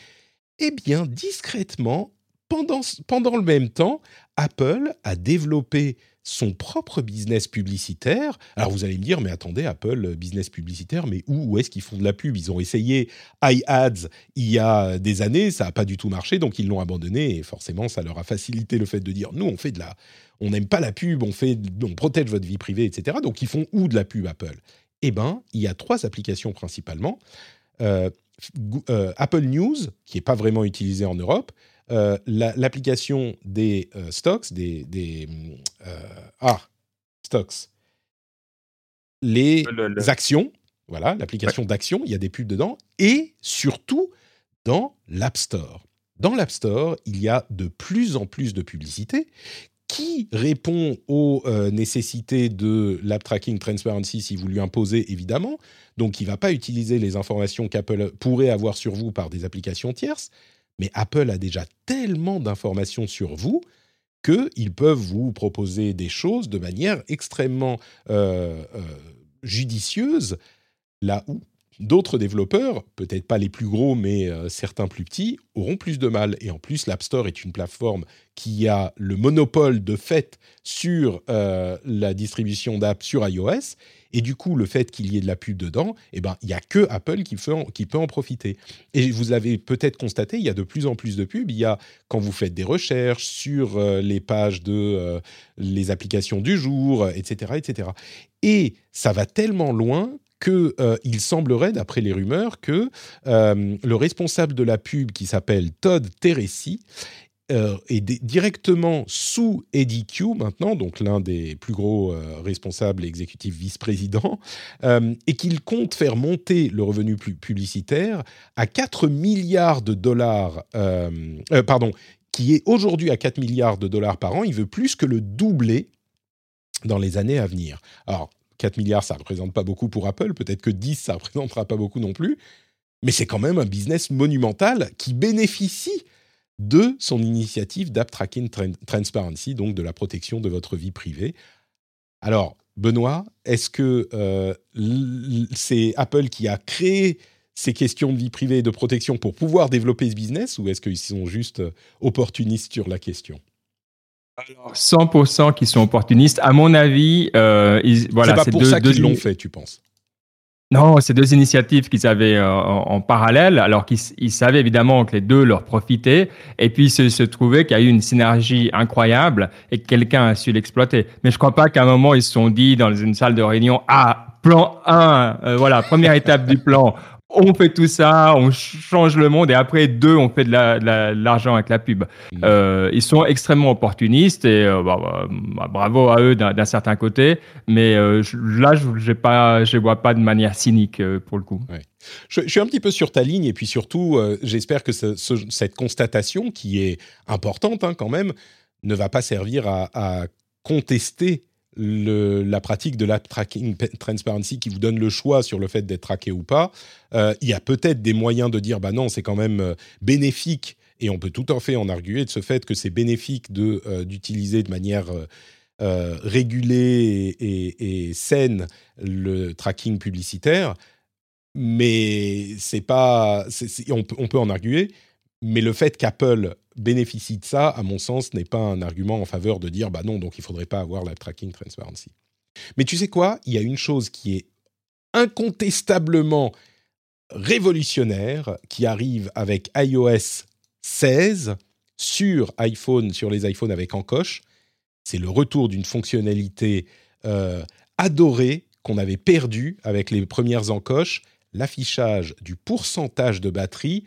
Eh bien, discrètement, pendant, pendant le même temps, Apple a développé son propre business publicitaire. Alors vous allez me dire, mais attendez, Apple, euh, business publicitaire, mais où, est-ce qu'ils font de la pub? Ils ont essayé iAds il y a des années, ça n'a pas du tout marché, donc ils l'ont abandonné, et forcément, ça leur a facilité le fait de dire, nous, on fait de la... On n'aime pas la pub, on, fait, on protège votre vie privée, etc. Donc ils font où de la pub, Apple? Eh bien, il y a trois applications principalement. Euh, euh, Apple News, qui n'est pas vraiment utilisée en Europe, euh, l'application des euh, stocks, des, des euh, ah, stocks, les actions, voilà, l'application d'action, il y a des pubs dedans, et surtout dans l'App Store. dans l'App Store, il y a de plus en plus de publicité qui répond aux euh, nécessités de l'App Tracking Transparency si vous lui imposez, évidemment. Donc, il ne va pas utiliser les informations qu'Apple pourrait avoir sur vous par des applications tierces. Mais Apple a déjà tellement d'informations sur vous qu'ils peuvent vous proposer des choses de manière extrêmement euh, euh, judicieuse, là où D'autres développeurs, peut-être pas les plus gros, mais euh, certains plus petits, auront plus de mal. Et en plus, l'App Store est une plateforme qui a le monopole de fait sur la distribution d'apps sur iOS. Et du coup, le fait qu'il y ait de la pub dedans, eh ben, il n'y a que Apple qui, peut en profiter. Et vous avez peut-être constaté, il y a de plus en plus de pubs. Il y a, quand vous faites des recherches sur euh, les pages de les applications du jour, etc., etc. Et ça va tellement loin qu'il euh, semblerait, d'après les rumeurs, que euh, le responsable de la pub, qui s'appelle Todd Teresi, euh, est directement sous Eddie Q maintenant, donc l'un des plus gros responsables et exécutifs vice-présidents, et qu'il compte faire monter le revenu publicitaire à 4 milliards de dollars, pardon, qui est aujourd'hui à 4 milliards de dollars par an, il veut plus que le doubler dans les années à venir. Alors, 4 milliards, ça ne représente pas beaucoup pour Apple, peut-être que 10, ça ne représentera pas beaucoup non plus, mais c'est quand même un business monumental qui bénéficie de son initiative d'App Tracking Transparency, donc de la protection de votre vie privée. Alors, Benoît, est-ce que euh, c'est Apple qui a créé ces questions de vie privée et de protection pour pouvoir développer ce business ou est-ce qu'ils sont juste euh, opportunistes sur la question? 100% qui sont opportunistes. À mon avis, euh, voilà, c'est pas pour ça qu'ils l'ont fait, tu penses? Non, c'est deux initiatives qu'ils avaient euh, en, parallèle, alors qu'ils savaient évidemment que les deux leur profitaient, et puis se, se trouvait qu'il y a eu une synergie incroyable et que quelqu'un a su l'exploiter. Mais je crois pas qu'à un moment ils se sont dit dans une salle de réunion, ah, plan 1, euh, voilà, première étape du plan, on fait tout ça, on change le monde et après deux, on fait de l'argent avec la pub. Mm. Euh, ils sont extrêmement opportunistes et euh, bah, bah, bah, bravo à eux d'un certain côté, mais euh, là, je ne vois pas de manière cynique pour le coup. Je, suis un petit peu sur ta ligne et puis surtout, j'espère que cette constatation qui est importante hein, quand même ne va pas servir à, à contester la pratique de l'app tracking transparency qui vous donne le choix sur le fait d'être traqué ou pas, euh, il y a peut-être des moyens de dire bah non, c'est quand même euh, bénéfique. Et on peut tout à fait en arguer de ce fait que c'est bénéfique de euh, d'utiliser de manière régulée et, saine le tracking publicitaire, mais c'est pas, on peut en arguer, mais le fait qu'Apple bénéficie de ça, à mon sens, n'est pas un argument en faveur de dire bah non, donc il faudrait pas avoir la tracking transparency. Mais tu sais quoi? Il y a une chose qui est incontestablement révolutionnaire qui arrive avec iOS 16 sur iPhone, sur les iPhones avec encoche. C'est le retour d'une fonctionnalité euh, adorée qu'on avait perdue avec les premières encoches, l'affichage du pourcentage de batterie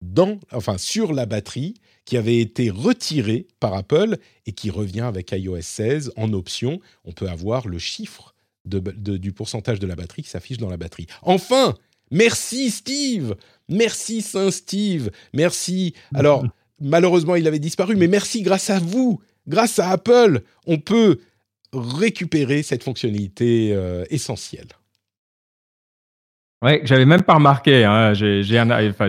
dans, enfin, sur la batterie qui avait été retiré par Apple et qui revient avec iOS 16 en option. On peut avoir le chiffre du pourcentage de la batterie qui s'affiche dans la batterie. Enfin, merci Steve, merci Saint Steve, merci. Alors, malheureusement, il avait disparu, mais merci grâce à vous, grâce à Apple, on peut récupérer cette fonctionnalité euh, essentielle. Ouais, j'avais même pas remarqué. Hein. J'ai un, enfin,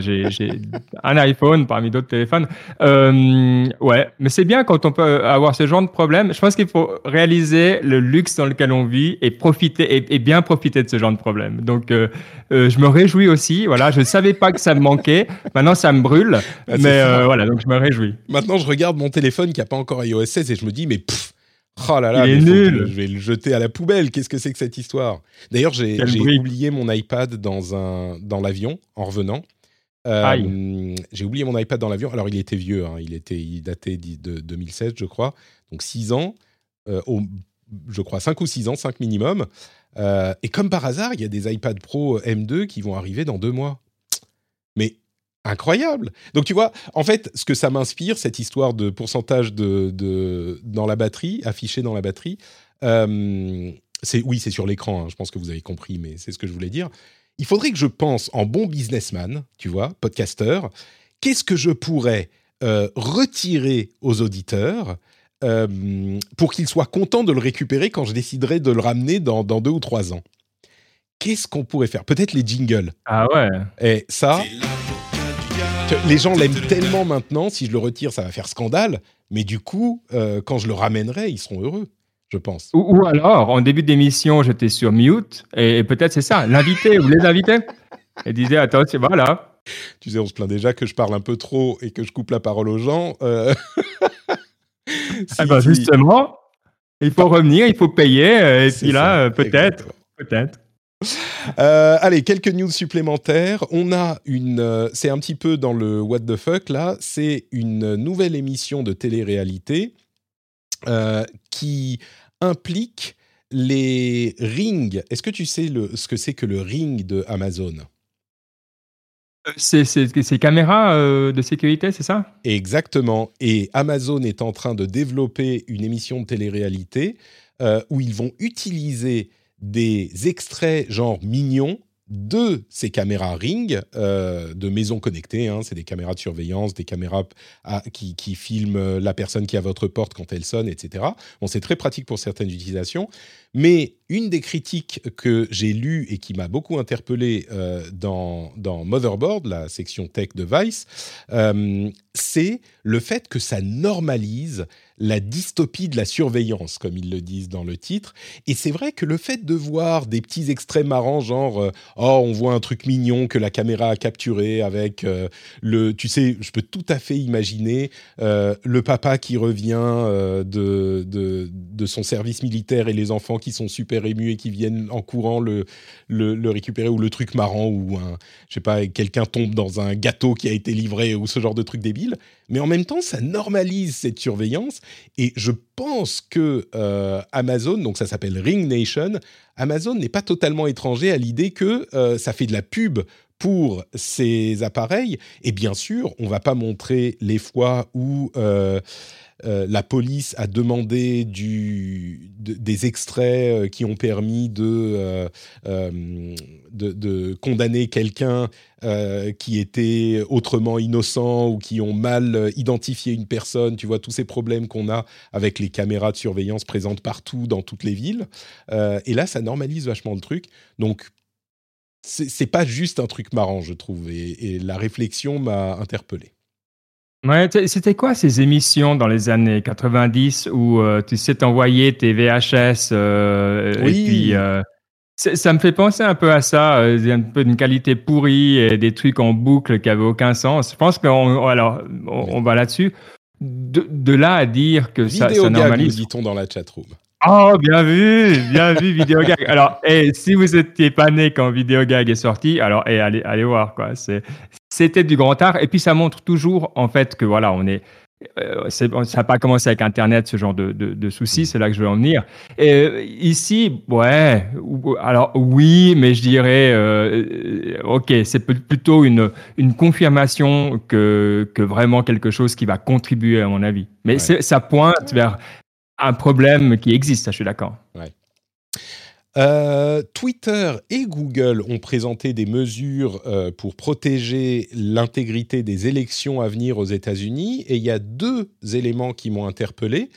un iPhone parmi d'autres téléphones. Euh, ouais, mais c'est bien quand on peut avoir ce genre de problème. Je pense qu'il faut réaliser le luxe dans lequel on vit et profiter et, bien profiter de ce genre de problème. Donc, euh, euh, je me réjouis aussi. Voilà, je savais pas que ça me manquait. Maintenant, ça me brûle. Ah, mais euh, voilà, donc je me réjouis. Maintenant, je regarde mon téléphone qui a pas encore iOS 16 et je me dis, mais pff, Oh là là, il est nul. je vais le jeter à la poubelle. Qu'est-ce que c'est que cette histoire? D'ailleurs, j'ai oublié mon iPad dans, un, dans l'avion en revenant. Euh, j'ai oublié mon iPad dans l'avion. Alors, il était vieux. Hein. Il, était, il datait de 2016, je crois. Donc, 6 ans. Euh, je crois 5 ou 6 ans, 5 minimum. Euh, et comme par hasard, il y a des iPad Pro M2 qui vont arriver dans deux mois. Incroyable. Donc tu vois, en fait, ce que ça m'inspire, cette histoire de pourcentage de, dans la batterie, affiché dans la batterie, euh, c'est oui, c'est sur l'écran. Hein, je pense que vous avez compris, mais c'est ce que je voulais dire. Il faudrait que je pense en bon businessman, tu vois, podcaster. Qu'est-ce que je pourrais retirer aux auditeurs pour qu'ils soient contents de le récupérer quand je déciderai de le ramener dans, dans deux ou trois ans? Qu'est-ce qu'on pourrait faire? Peut-être les jingles. Ah ouais. Et ça, les gens l'aiment tellement maintenant, si je le retire, ça va faire scandale. Mais du coup, euh, quand je le ramènerai, ils seront heureux, je pense. Ou, alors, en début d'émission, j'étais sur mute, et, peut-être c'est ça, l'invité ou les invités. Et disait, attends, c'est voilà. Tu sais, on se plaint déjà que je parle un peu trop et que je coupe la parole aux gens. Euh. ah ben justement, il faut revenir, il faut payer, euh, et puis là, peut-être, peut-être. Euh, allez, quelques news supplémentaires. On a une, euh, c'est un petit peu dans le what the fuck là. C'est une nouvelle émission de télé-réalité euh, qui implique les rings. Est-ce que tu sais le, ce que c'est que le ring de Amazon? C'est ces caméras de sécurité, c'est ça? Exactement. Et Amazon est en train de développer une émission de télé-réalité où ils vont utiliser des extraits genre mignons de ces caméras Ring euh, de maisons connectées. Hein. c'est des caméras de surveillance, des caméras qui, qui, filment la personne qui est à votre porte quand elle sonne, etc. Bon, c'est très pratique pour certaines utilisations. Mais une des critiques que j'ai lues et qui m'a beaucoup interpellé euh, dans, dans, Motherboard, la section tech de Vice, euh, c'est le fait que ça normalise la dystopie de la surveillance, comme ils le disent dans le titre. Et c'est vrai que le fait de voir des petits extraits marrants, genre euh, oh on voit un truc mignon que la caméra a capturé avec le, tu sais, je peux tout à fait imaginer le papa qui revient de, de, de son service militaire et les enfants qui sont super émus et qui viennent en courant le, le, récupérer, ou le truc marrant, ou un, je sais pas, quelqu'un tombe dans un gâteau qui a été livré, ou ce genre de truc débile. Mais en même temps, ça normalise cette surveillance, et je pense que euh, Amazon, donc ça s'appelle Ring Nation, Amazon n'est pas totalement étranger à l'idée que euh, ça fait de la pub pour ces appareils. Et bien sûr, on va pas montrer les fois où euh, euh, la police a demandé des extraits euh, qui ont permis euh, de, de, condamner quelqu'un qui était autrement innocent ou qui ont mal identifié une personne. Tu vois, tous ces problèmes qu'on a avec les caméras de surveillance présentes partout dans toutes les villes. et là, ça normalise vachement le truc. Donc, c'est pas juste un truc marrant, je trouve. et la réflexion m'a interpellé. Ouais, c'était quoi ces émissions dans les années 90 où euh, tu sais t'envoyer tes VHS euh, et puis euh, ça me fait penser un peu à ça, un peu d'une qualité pourrie et des trucs en boucle qui avaient aucun sens. Je pense qu'on alors on, va là-dessus. De, là à dire que ça, ça normalise. dit-on dans la chatroom. Oh, bien vu, bien vu, Vidéogag. Alors, et si vous n'étiez pas né quand Vidéogag est sorti, alors et allez, allez voir, quoi. C'était du grand art. Et puis, ça montre toujours, en fait, que voilà, on est. Euh, ça n'a pas commencé avec Internet, ce genre de, de, soucis, c'est là que je veux en venir. Et euh, ici, ouais, alors oui, mais je dirais, euh, ok, c'est plutôt une, une confirmation que, que vraiment quelque chose qui va contribuer, à mon avis. Mais ça pointe vers un problème qui existe, je suis d'accord. Euh, Twitter et Google ont présenté des mesures euh, pour protéger l'intégrité des élections à venir aux États-Unis et il y a deux éléments qui m'ont interpellé.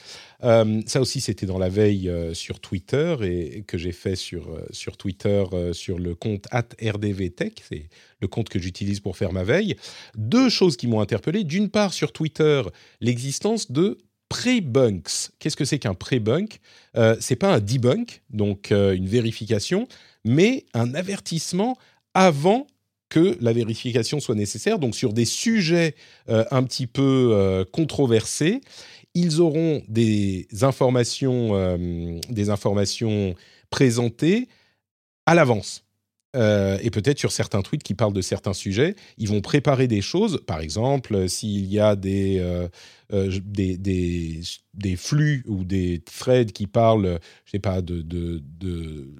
Euh, ça aussi, c'était dans la veille sur Twitter et, que j'ai fait sur, sur Twitter sur le compte @rdvtech, c'est le compte que j'utilise pour faire ma veille. Deux choses qui m'ont interpellé. D'une part, sur Twitter, l'existence de pré-bunks. Qu'est-ce que c'est qu'un pré-bunk? Euh, C'est pas un debunk, donc euh, une vérification, mais un avertissement avant que la vérification soit nécessaire. Donc sur des sujets euh, un petit peu euh, controversés, ils auront des informations, des informations présentées à l'avance. Euh, et peut-être sur certains tweets qui parlent de certains sujets, ils vont préparer des choses. Par exemple, s'il y a des, euh, euh, des, des, flux ou des threads qui parlent, je sais pas, de,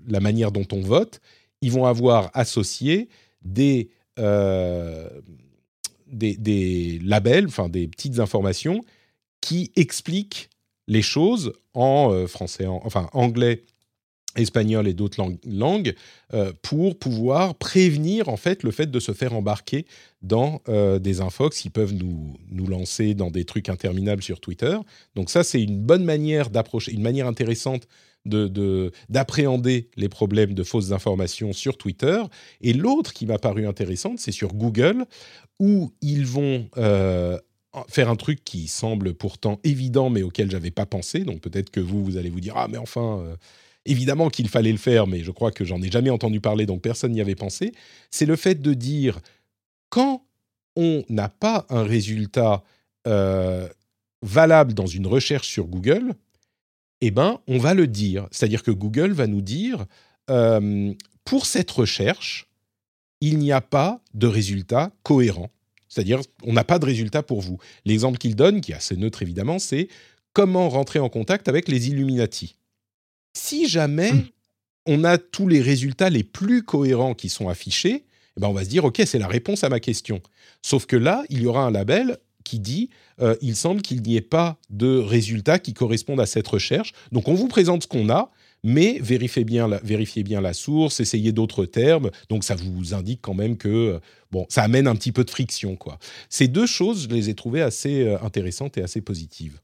la manière dont on vote, ils vont avoir associé des, des, des labels, enfin des petites informations qui expliquent les choses en français, enfin anglais espagnol et d'autres langues, euh, pour pouvoir prévenir en fait le fait de se faire embarquer dans euh, des infox qui peuvent nous, nous lancer dans des trucs interminables sur Twitter. Donc ça, c'est une bonne manière d'approcher, une manière intéressante de, d'appréhender les problèmes de fausses informations sur Twitter. Et l'autre qui m'a paru intéressante, c'est sur Google, où ils vont euh, faire un truc qui semble pourtant évident, mais auquel j'avais pas pensé. Donc peut-être que vous, vous allez vous dire, ah mais enfin évidemment qu'il fallait le faire, mais je crois que j'en ai jamais entendu parler, donc personne n'y avait pensé, c'est le fait de dire quand on n'a pas un résultat euh, valable dans une recherche sur Google, eh ben, on va le dire. C'est-à-dire que Google va nous dire euh, pour cette recherche, il n'y a pas de résultat cohérent. C'est-à-dire, on n'a pas de résultat pour vous. L'exemple qu'il donne, qui est assez neutre évidemment, c'est comment rentrer en contact avec les Illuminati. Si jamais on a tous les résultats les plus cohérents qui sont affichés, eh ben on va se dire, OK, c'est la réponse à ma question. Sauf que là, il y aura un label qui dit, euh, il semble qu'il n'y ait pas de résultats qui correspondent à cette recherche. Donc on vous présente ce qu'on a, mais vérifiez bien la, vérifiez bien la source, essayez d'autres termes. Donc ça vous indique quand même que euh, bon, ça amène un petit peu de friction quoi. Ces deux choses, je les ai trouvées assez euh, intéressantes et assez positives.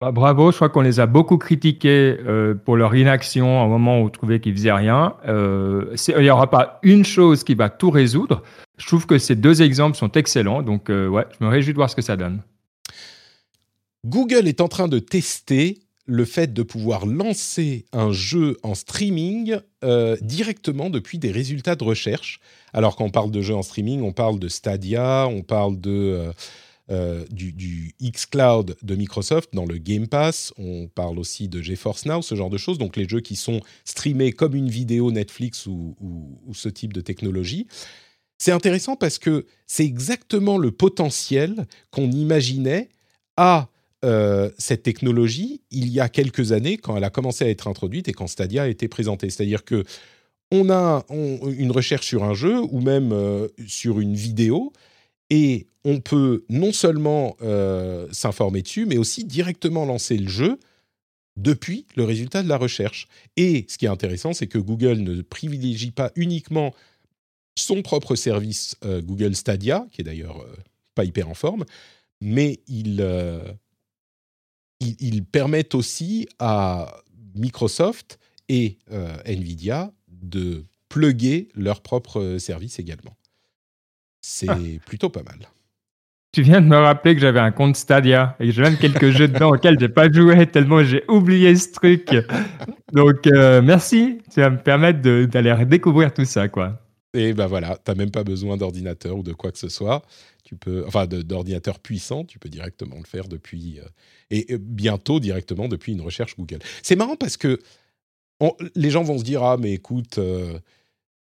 Bah, bravo, je crois qu'on les a beaucoup critiqués euh, pour leur inaction à un moment où on trouvait qu'ils faisaient rien. Euh, il n'y aura pas une chose qui va tout résoudre. Je trouve que ces deux exemples sont excellents, donc euh, ouais, je me réjouis de voir ce que ça donne. Google est en train de tester le fait de pouvoir lancer un jeu en streaming directement depuis des résultats de recherche. Alors quand on parle de jeux en streaming, on parle de Stadia, on parle de euh, du, du xCloud de Microsoft dans le Game Pass. On parle aussi de GeForce Now, ce genre de choses. Donc les jeux qui sont streamés comme une vidéo Netflix ou, ce type de technologie. C'est intéressant parce que c'est exactement le potentiel qu'on imaginait à euh, cette technologie il y a quelques années quand elle a commencé à être introduite et quand Stadia a été présenté. C'est-à-dire que on a une recherche sur un jeu ou même euh, sur une vidéo et on peut non seulement euh, s'informer dessus, mais aussi directement lancer le jeu depuis le résultat de la recherche. Et ce qui est intéressant, c'est que Google ne privilégie pas uniquement son propre service euh, Google Stadia, qui est d'ailleurs euh, pas hyper en forme, mais il, il, permettent aussi à Microsoft et Nvidia de plugger leur propre service également. C'est ah. plutôt pas mal. Tu viens de me rappeler que j'avais un compte Stadia et que j'ai même quelques jeux dedans auxquels j'ai pas joué tellement j'ai oublié ce truc. Donc euh, merci, ça va me permettre d'aller redécouvrir tout ça quoi. Et ben voilà, tu n'as même pas besoin d'ordinateur ou de quoi que ce soit. Tu peux, enfin, d'ordinateur puissant, tu peux directement le faire depuis euh, et, bientôt directement depuis une recherche Google. C'est marrant parce que les gens vont se dire ah mais écoute, euh,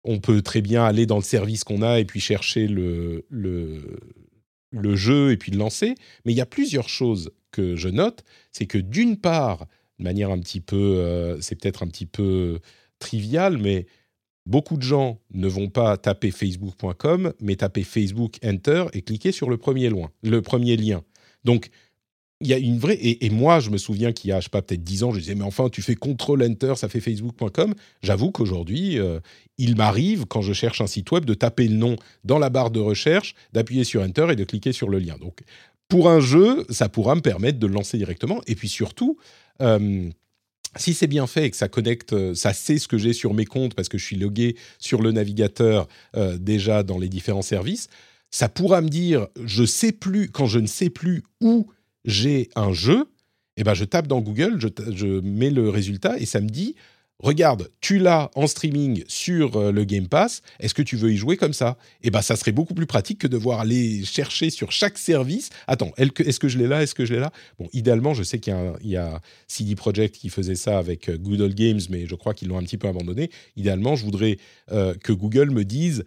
on peut très bien aller dans le service qu'on a et puis chercher le, le, jeu et puis le lancer. Mais il y a plusieurs choses que je note. C'est que d'une part, de manière un petit peu, euh, c'est peut-être un petit peu trivial, mais beaucoup de gens ne vont pas taper facebook.com, mais taper Facebook Enter et cliquer sur le premier, loin, le premier lien. Donc, il y a une vraie. Et, moi, je me souviens qu'il y a, je sais pas, peut-être 10 ans, je disais, mais enfin, tu fais Control Enter, ça fait Facebook.com. J'avoue qu'aujourd'hui, euh, il m'arrive, quand je cherche un site web, de taper le nom dans la barre de recherche, d'appuyer sur Enter et de cliquer sur le lien. Donc, pour un jeu, ça pourra me permettre de le lancer directement. Et puis surtout, euh, si c'est bien fait et que ça connecte, euh, ça sait ce que j'ai sur mes comptes parce que je suis logué sur le navigateur déjà dans les différents services, ça pourra me dire, je sais plus, quand je ne sais plus où j'ai un jeu, eh ben je tape dans Google, je, mets le résultat et ça me dit regarde, tu l'as en streaming sur euh, le Game Pass, est-ce que tu veux y jouer comme ça? Eh ben ça serait beaucoup plus pratique que de devoir aller chercher sur chaque service. Attends, est-ce que je l'ai là? Est-ce que je l'ai là? Bon, idéalement, je sais qu'il y, a CD Projekt qui faisait ça avec euh, Good Games, mais je crois qu'ils l'ont un petit peu abandonné. Idéalement, je voudrais euh, que Google me dise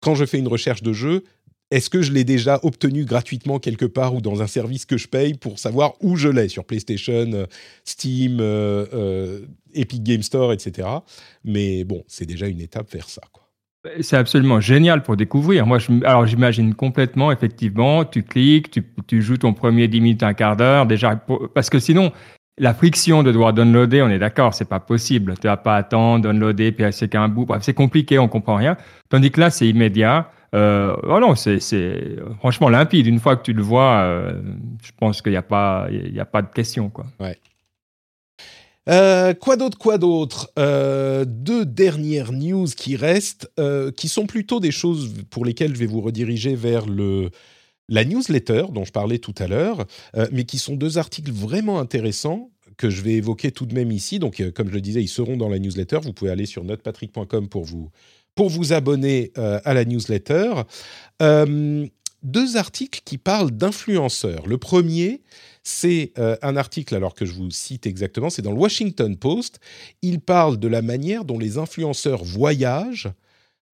quand je fais une recherche de jeu, est-ce que je l'ai déjà obtenu gratuitement quelque part ou dans un service que je paye pour savoir où je l'ai sur PlayStation, euh, Steam, euh, euh, Epic Game Store, etc. Mais bon, c'est déjà une étape vers ça. C'est absolument génial pour découvrir. Moi, alors j'imagine complètement, effectivement, tu cliques, tu, joues ton premier 10 minutes, un quart d'heure, déjà, parce que sinon, la friction de devoir downloader, on est d'accord, c'est pas possible. Tu vas pas attendre, downloader, puis c'est qu'un bout. Bref, c'est compliqué, on comprend rien. Tandis que là, c'est immédiat. Euh, oh non, c'est franchement limpide. Une fois que tu le vois, euh, je pense qu'il n'y a pas, a pas de question, quoi. Euh, d'autre, quoi d'autre? Euh, Deux dernières news qui restent, qui sont plutôt des choses pour lesquelles je vais vous rediriger vers le, la newsletter dont je parlais tout à l'heure, mais qui sont deux articles vraiment intéressants que je vais évoquer tout de même ici. Donc, comme je le disais, ils seront dans la newsletter. Vous pouvez aller sur notrepatrick.com pour vous, pour vous abonner à la newsletter. deux articles qui parlent d'influenceurs. Le premier, c'est euh, un article, alors que je vous cite exactement, c'est dans le Washington Post. Il parle de la manière dont les influenceurs voyagent,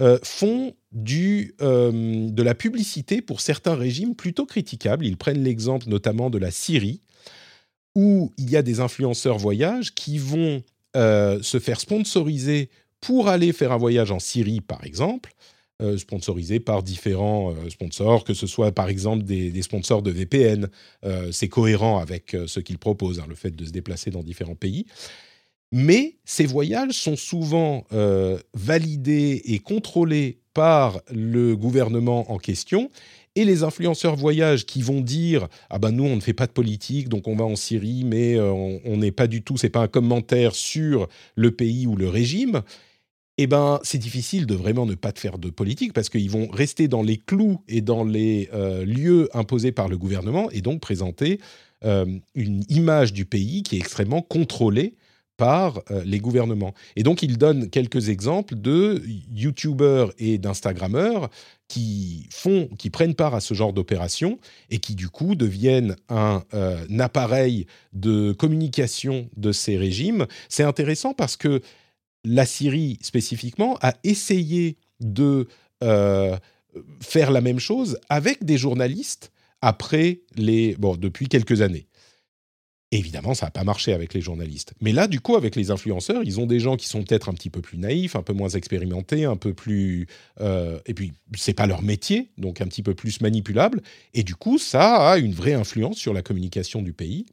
euh, font du, euh, de la publicité pour certains régimes plutôt critiquables. Ils prennent l'exemple notamment de la Syrie, où il y a des influenceurs voyage qui vont se faire sponsoriser pour aller faire un voyage en Syrie, par exemple, euh, sponsorisés par différents euh, sponsors, que ce soit par exemple des, sponsors de VPN. Euh, c'est cohérent avec ce qu'ils proposent, hein, le fait de se déplacer dans différents pays. Mais ces voyages sont souvent validés et contrôlés par le gouvernement en question. Et les influenceurs voyage qui vont dire ah ben nous on ne fait pas de politique donc on va en Syrie mais on n'est pas du tout c'est pas un commentaire sur le pays ou le régime eh ben, c'est difficile de vraiment ne pas faire de politique parce qu'ils vont rester dans les clous et dans les euh, lieux imposés par le gouvernement et donc présenter euh, une image du pays qui est extrêmement contrôlée par euh, les gouvernements. Et donc, ils donnent quelques exemples de YouTubeurs et d'Instagrammeurs qui qui prennent part à ce genre d'opération et qui du coup deviennent un appareil de communication de ces régimes. C'est intéressant parce que la Syrie spécifiquement a essayé de euh, faire la même chose avec des journalistes après les bon depuis quelques années. Évidemment, ça n'a pas marché avec les journalistes. Mais là, du coup, avec les influenceurs, ils ont des gens qui sont peut-être un petit peu plus naïfs, un peu moins expérimentés, un peu plus... Euh, et puis, c'est pas leur métier, donc un petit peu plus manipulable. Et du coup, ça a une vraie influence sur la communication du pays.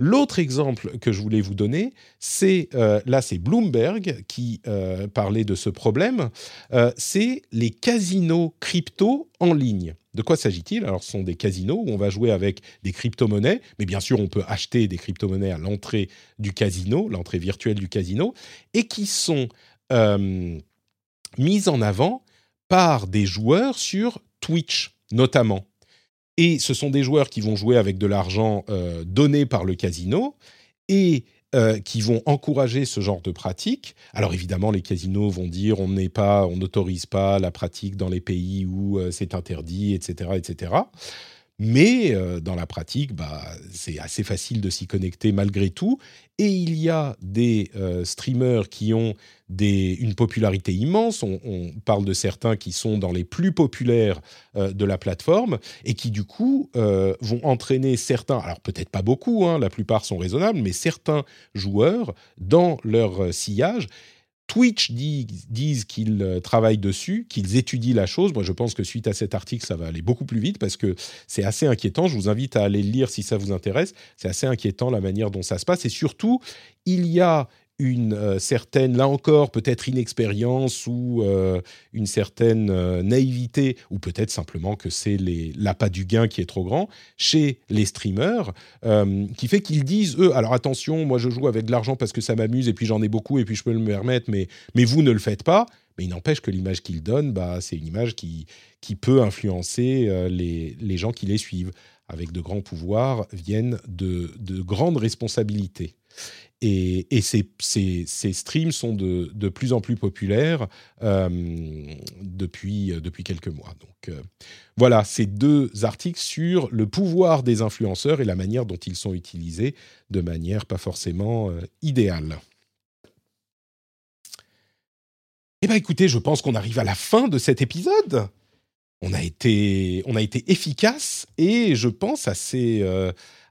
L'autre exemple que je voulais vous donner, c'est... Euh, là, c'est Bloomberg qui euh, parlait de ce problème. c'est les casinos crypto en ligne. De quoi s'agit-il? Alors, ce sont des casinos où on va jouer avec des crypto-monnaies, mais bien sûr, on peut acheter des crypto-monnaies à l'entrée du casino, l'entrée virtuelle du casino, et qui sont euh, mises en avant par des joueurs sur Twitch, notamment. Et ce sont des joueurs qui vont jouer avec de l'argent euh, donné par le casino, et euh, qui vont encourager ce genre de pratique. Alors évidemment, les casinos vont dire on n'est pas, on n'autorise pas la pratique dans les pays où euh, c'est interdit, etc., etc. Mais euh, dans la pratique, bah, c'est assez facile de s'y connecter malgré tout. Et il y a des euh, streamers qui ont une popularité immense. On, parle de certains qui sont dans les plus populaires euh, de la plateforme et qui du coup vont entraîner certains, alors peut-être pas beaucoup, hein, la plupart sont raisonnables, mais certains joueurs dans leur sillage Twitch disent qu'ils euh, travaillent dessus, qu'ils étudient la chose. Moi, je pense que suite à cet article, ça va aller beaucoup plus vite parce que c'est assez inquiétant. Je vous invite à aller le lire si ça vous intéresse. C'est assez inquiétant la manière dont ça se passe. Et surtout, il y a une euh, certaine, là encore, peut-être inexpérience ou euh, une certaine euh, naïveté, ou peut-être simplement que c'est l'appât du gain qui est trop grand, chez les streamers, qui fait qu'ils disent, eux, alors attention, moi je joue avec de l'argent parce que ça m'amuse, et puis j'en ai beaucoup, et puis je peux me permettre, mais, mais vous ne le faites pas. Mais il n'empêche que l'image qu'ils donnent, bah, c'est une image qui, qui peut influencer les, les gens qui les suivent. Avec de grands pouvoirs viennent de, de grandes responsabilités. Et, ces, streams sont de, plus en plus populaires euh, depuis, depuis quelques mois. Donc euh, voilà, ces deux articles sur le pouvoir des influenceurs et la manière dont ils sont utilisés de manière pas forcément euh, idéale. Eh bien écoutez, je pense qu'on arrive à la fin de cet épisode. On a été, on a été efficace et je pense assez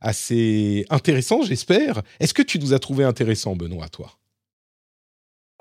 assez intéressant, j'espère. Est-ce que tu nous as trouvé intéressant, Benoît, toi?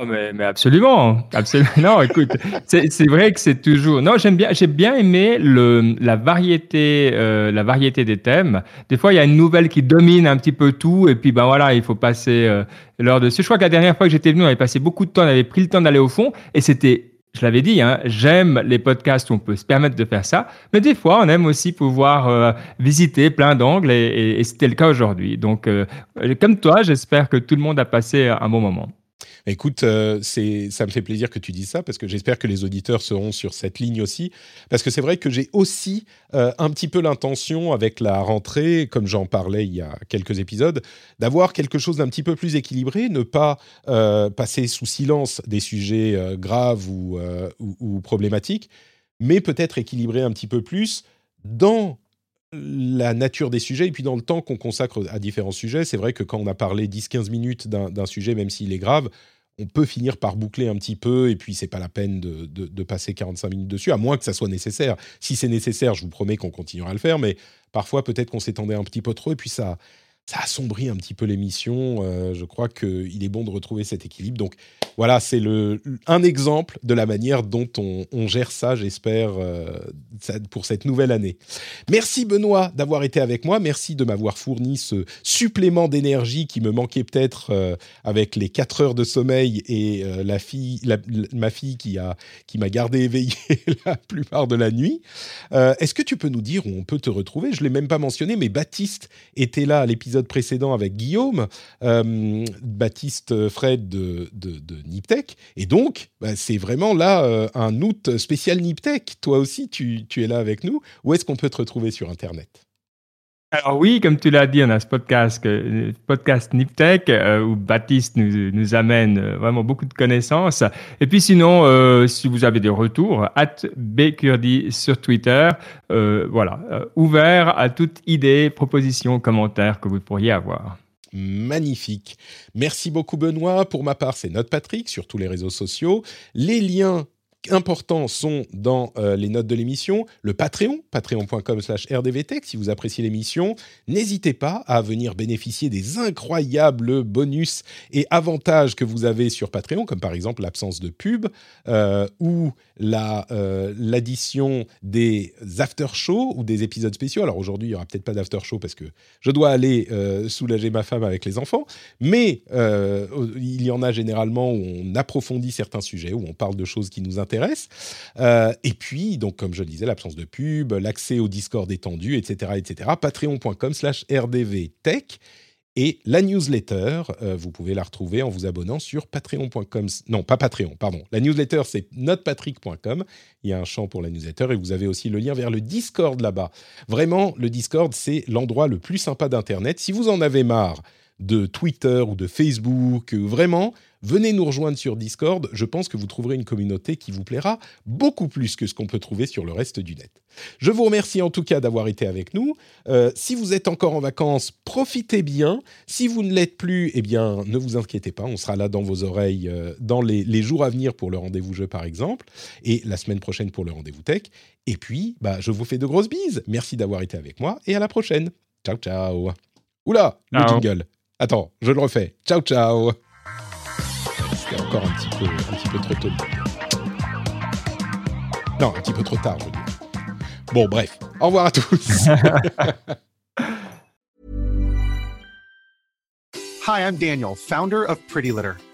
Oh mais, absolument, absolument. Non, écoute, c'est vrai que c'est toujours. Non, j'aime bien, j'ai bien aimé le la variété, euh, la variété des thèmes. Des fois, il y a une nouvelle qui domine un petit peu tout, et puis ben voilà, il faut passer euh, l'heure dessus. Je crois que la dernière fois que j'étais venu, on avait passé beaucoup de temps, on avait pris le temps d'aller au fond, et c'était je l'avais dit, hein, j'aime les podcasts où on peut se permettre de faire ça, mais des fois, on aime aussi pouvoir euh, visiter plein d'angles, et, et, c'était le cas aujourd'hui. Donc, comme toi, j'espère que tout le monde a passé un bon moment. Écoute, euh, ça me fait plaisir que tu dises ça parce que j'espère que les auditeurs seront sur cette ligne aussi. Parce que c'est vrai que j'ai aussi euh, un petit peu l'intention avec la rentrée, comme j'en parlais il y a quelques épisodes, d'avoir quelque chose d'un petit peu plus équilibré, ne pas euh, passer sous silence des sujets graves ou problématiques, mais peut-être équilibrer un petit peu plus dans la nature des sujets et puis dans le temps qu'on consacre à différents sujets. C'est vrai que quand on a parlé 10-15 minutes d'un sujet, même s'il est grave, on peut finir par boucler un petit peu et puis c'est pas la peine de, de, passer 45 minutes dessus, à moins que ça soit nécessaire. Si c'est nécessaire, je vous promets qu'on continuera à le faire, mais parfois peut-être qu'on s'étendait un petit peu trop et puis ça, ça assombrit un petit peu l'émission. Euh, je crois qu'il est bon de retrouver cet équilibre. Donc voilà, c'est un exemple de la manière dont on, gère ça, j'espère, euh, pour cette nouvelle année. Merci Benoît d'avoir été avec moi. Merci de m'avoir fourni ce supplément d'énergie qui me manquait peut-être euh, avec les 4 heures de sommeil et la fille, ma fille qui m'a qui gardé éveillé la plupart de la nuit. Est-ce que tu peux nous dire où on peut te retrouver? Je ne l'ai même pas mentionné, mais Baptiste était là à l'épisode précédent avec Guillaume, euh, Baptiste Fred de, de, Niptech. Et donc, bah, c'est vraiment là euh, un août spécial Niptech. Toi aussi, tu, tu es là avec nous. Où est-ce qu'on peut te retrouver sur Internet? Alors oui, comme tu l'as dit, on a ce podcast, podcast Niptech euh, où Baptiste nous, amène euh, vraiment beaucoup de connaissances. Et puis sinon, euh, si vous avez des retours, at sur Twitter, voilà, ouvert à toute idée, proposition, commentaire que vous pourriez avoir. Magnifique. Merci beaucoup Benoît. Pour ma part, c'est Note Patrick sur tous les réseaux sociaux. Les liens importants sont dans euh, les notes de l'émission, le Patreon, patreon.com slash rdvtech, si vous appréciez l'émission. N'hésitez pas à venir bénéficier des incroyables bonus et avantages que vous avez sur Patreon, comme par exemple l'absence de pub euh, ou euh, l'addition des after-shows ou des épisodes spéciaux. Alors aujourd'hui, il n'y aura peut-être pas d'after-show parce que je dois aller soulager ma femme avec les enfants, mais il y en a généralement où on approfondit certains sujets, où on parle de choses qui nous intéressent euh, et puis, donc, comme je le disais, l'absence de pub, l'accès au Discord étendu, etc., etc. Patreon.com slash rdvtech. Et la newsletter, euh, vous pouvez la retrouver en vous abonnant sur patreon.com. Non, pas Patreon, pardon. La newsletter, c'est notrepatrick.com. Il y a un champ pour la newsletter et vous avez aussi le lien vers le Discord là-bas. Vraiment, le Discord, c'est l'endroit le plus sympa d'Internet. Si vous en avez marre de Twitter ou de Facebook, vraiment, venez nous rejoindre sur Discord. Je pense que vous trouverez une communauté qui vous plaira beaucoup plus que ce qu'on peut trouver sur le reste du net. Je vous remercie en tout cas d'avoir été avec nous. Euh, si vous êtes encore en vacances, profitez bien. Si vous ne l'êtes plus, eh bien, ne vous inquiétez pas. On sera là dans vos oreilles euh, dans les, jours à venir pour le rendez-vous jeu, par exemple, et la semaine prochaine pour le rendez-vous tech. Et puis, bah, je vous fais de grosses bises. Merci d'avoir été avec moi et à la prochaine. Ciao, ciao. Oula, le jingle. Attends, je le refais. Ciao, ciao encore un petit peu, un petit peu trop tôt. Non, un petit peu trop tard, je veux dire. Bon, bref. Au revoir à tous. Hi, I'm Daniel, founder of Pretty Litter.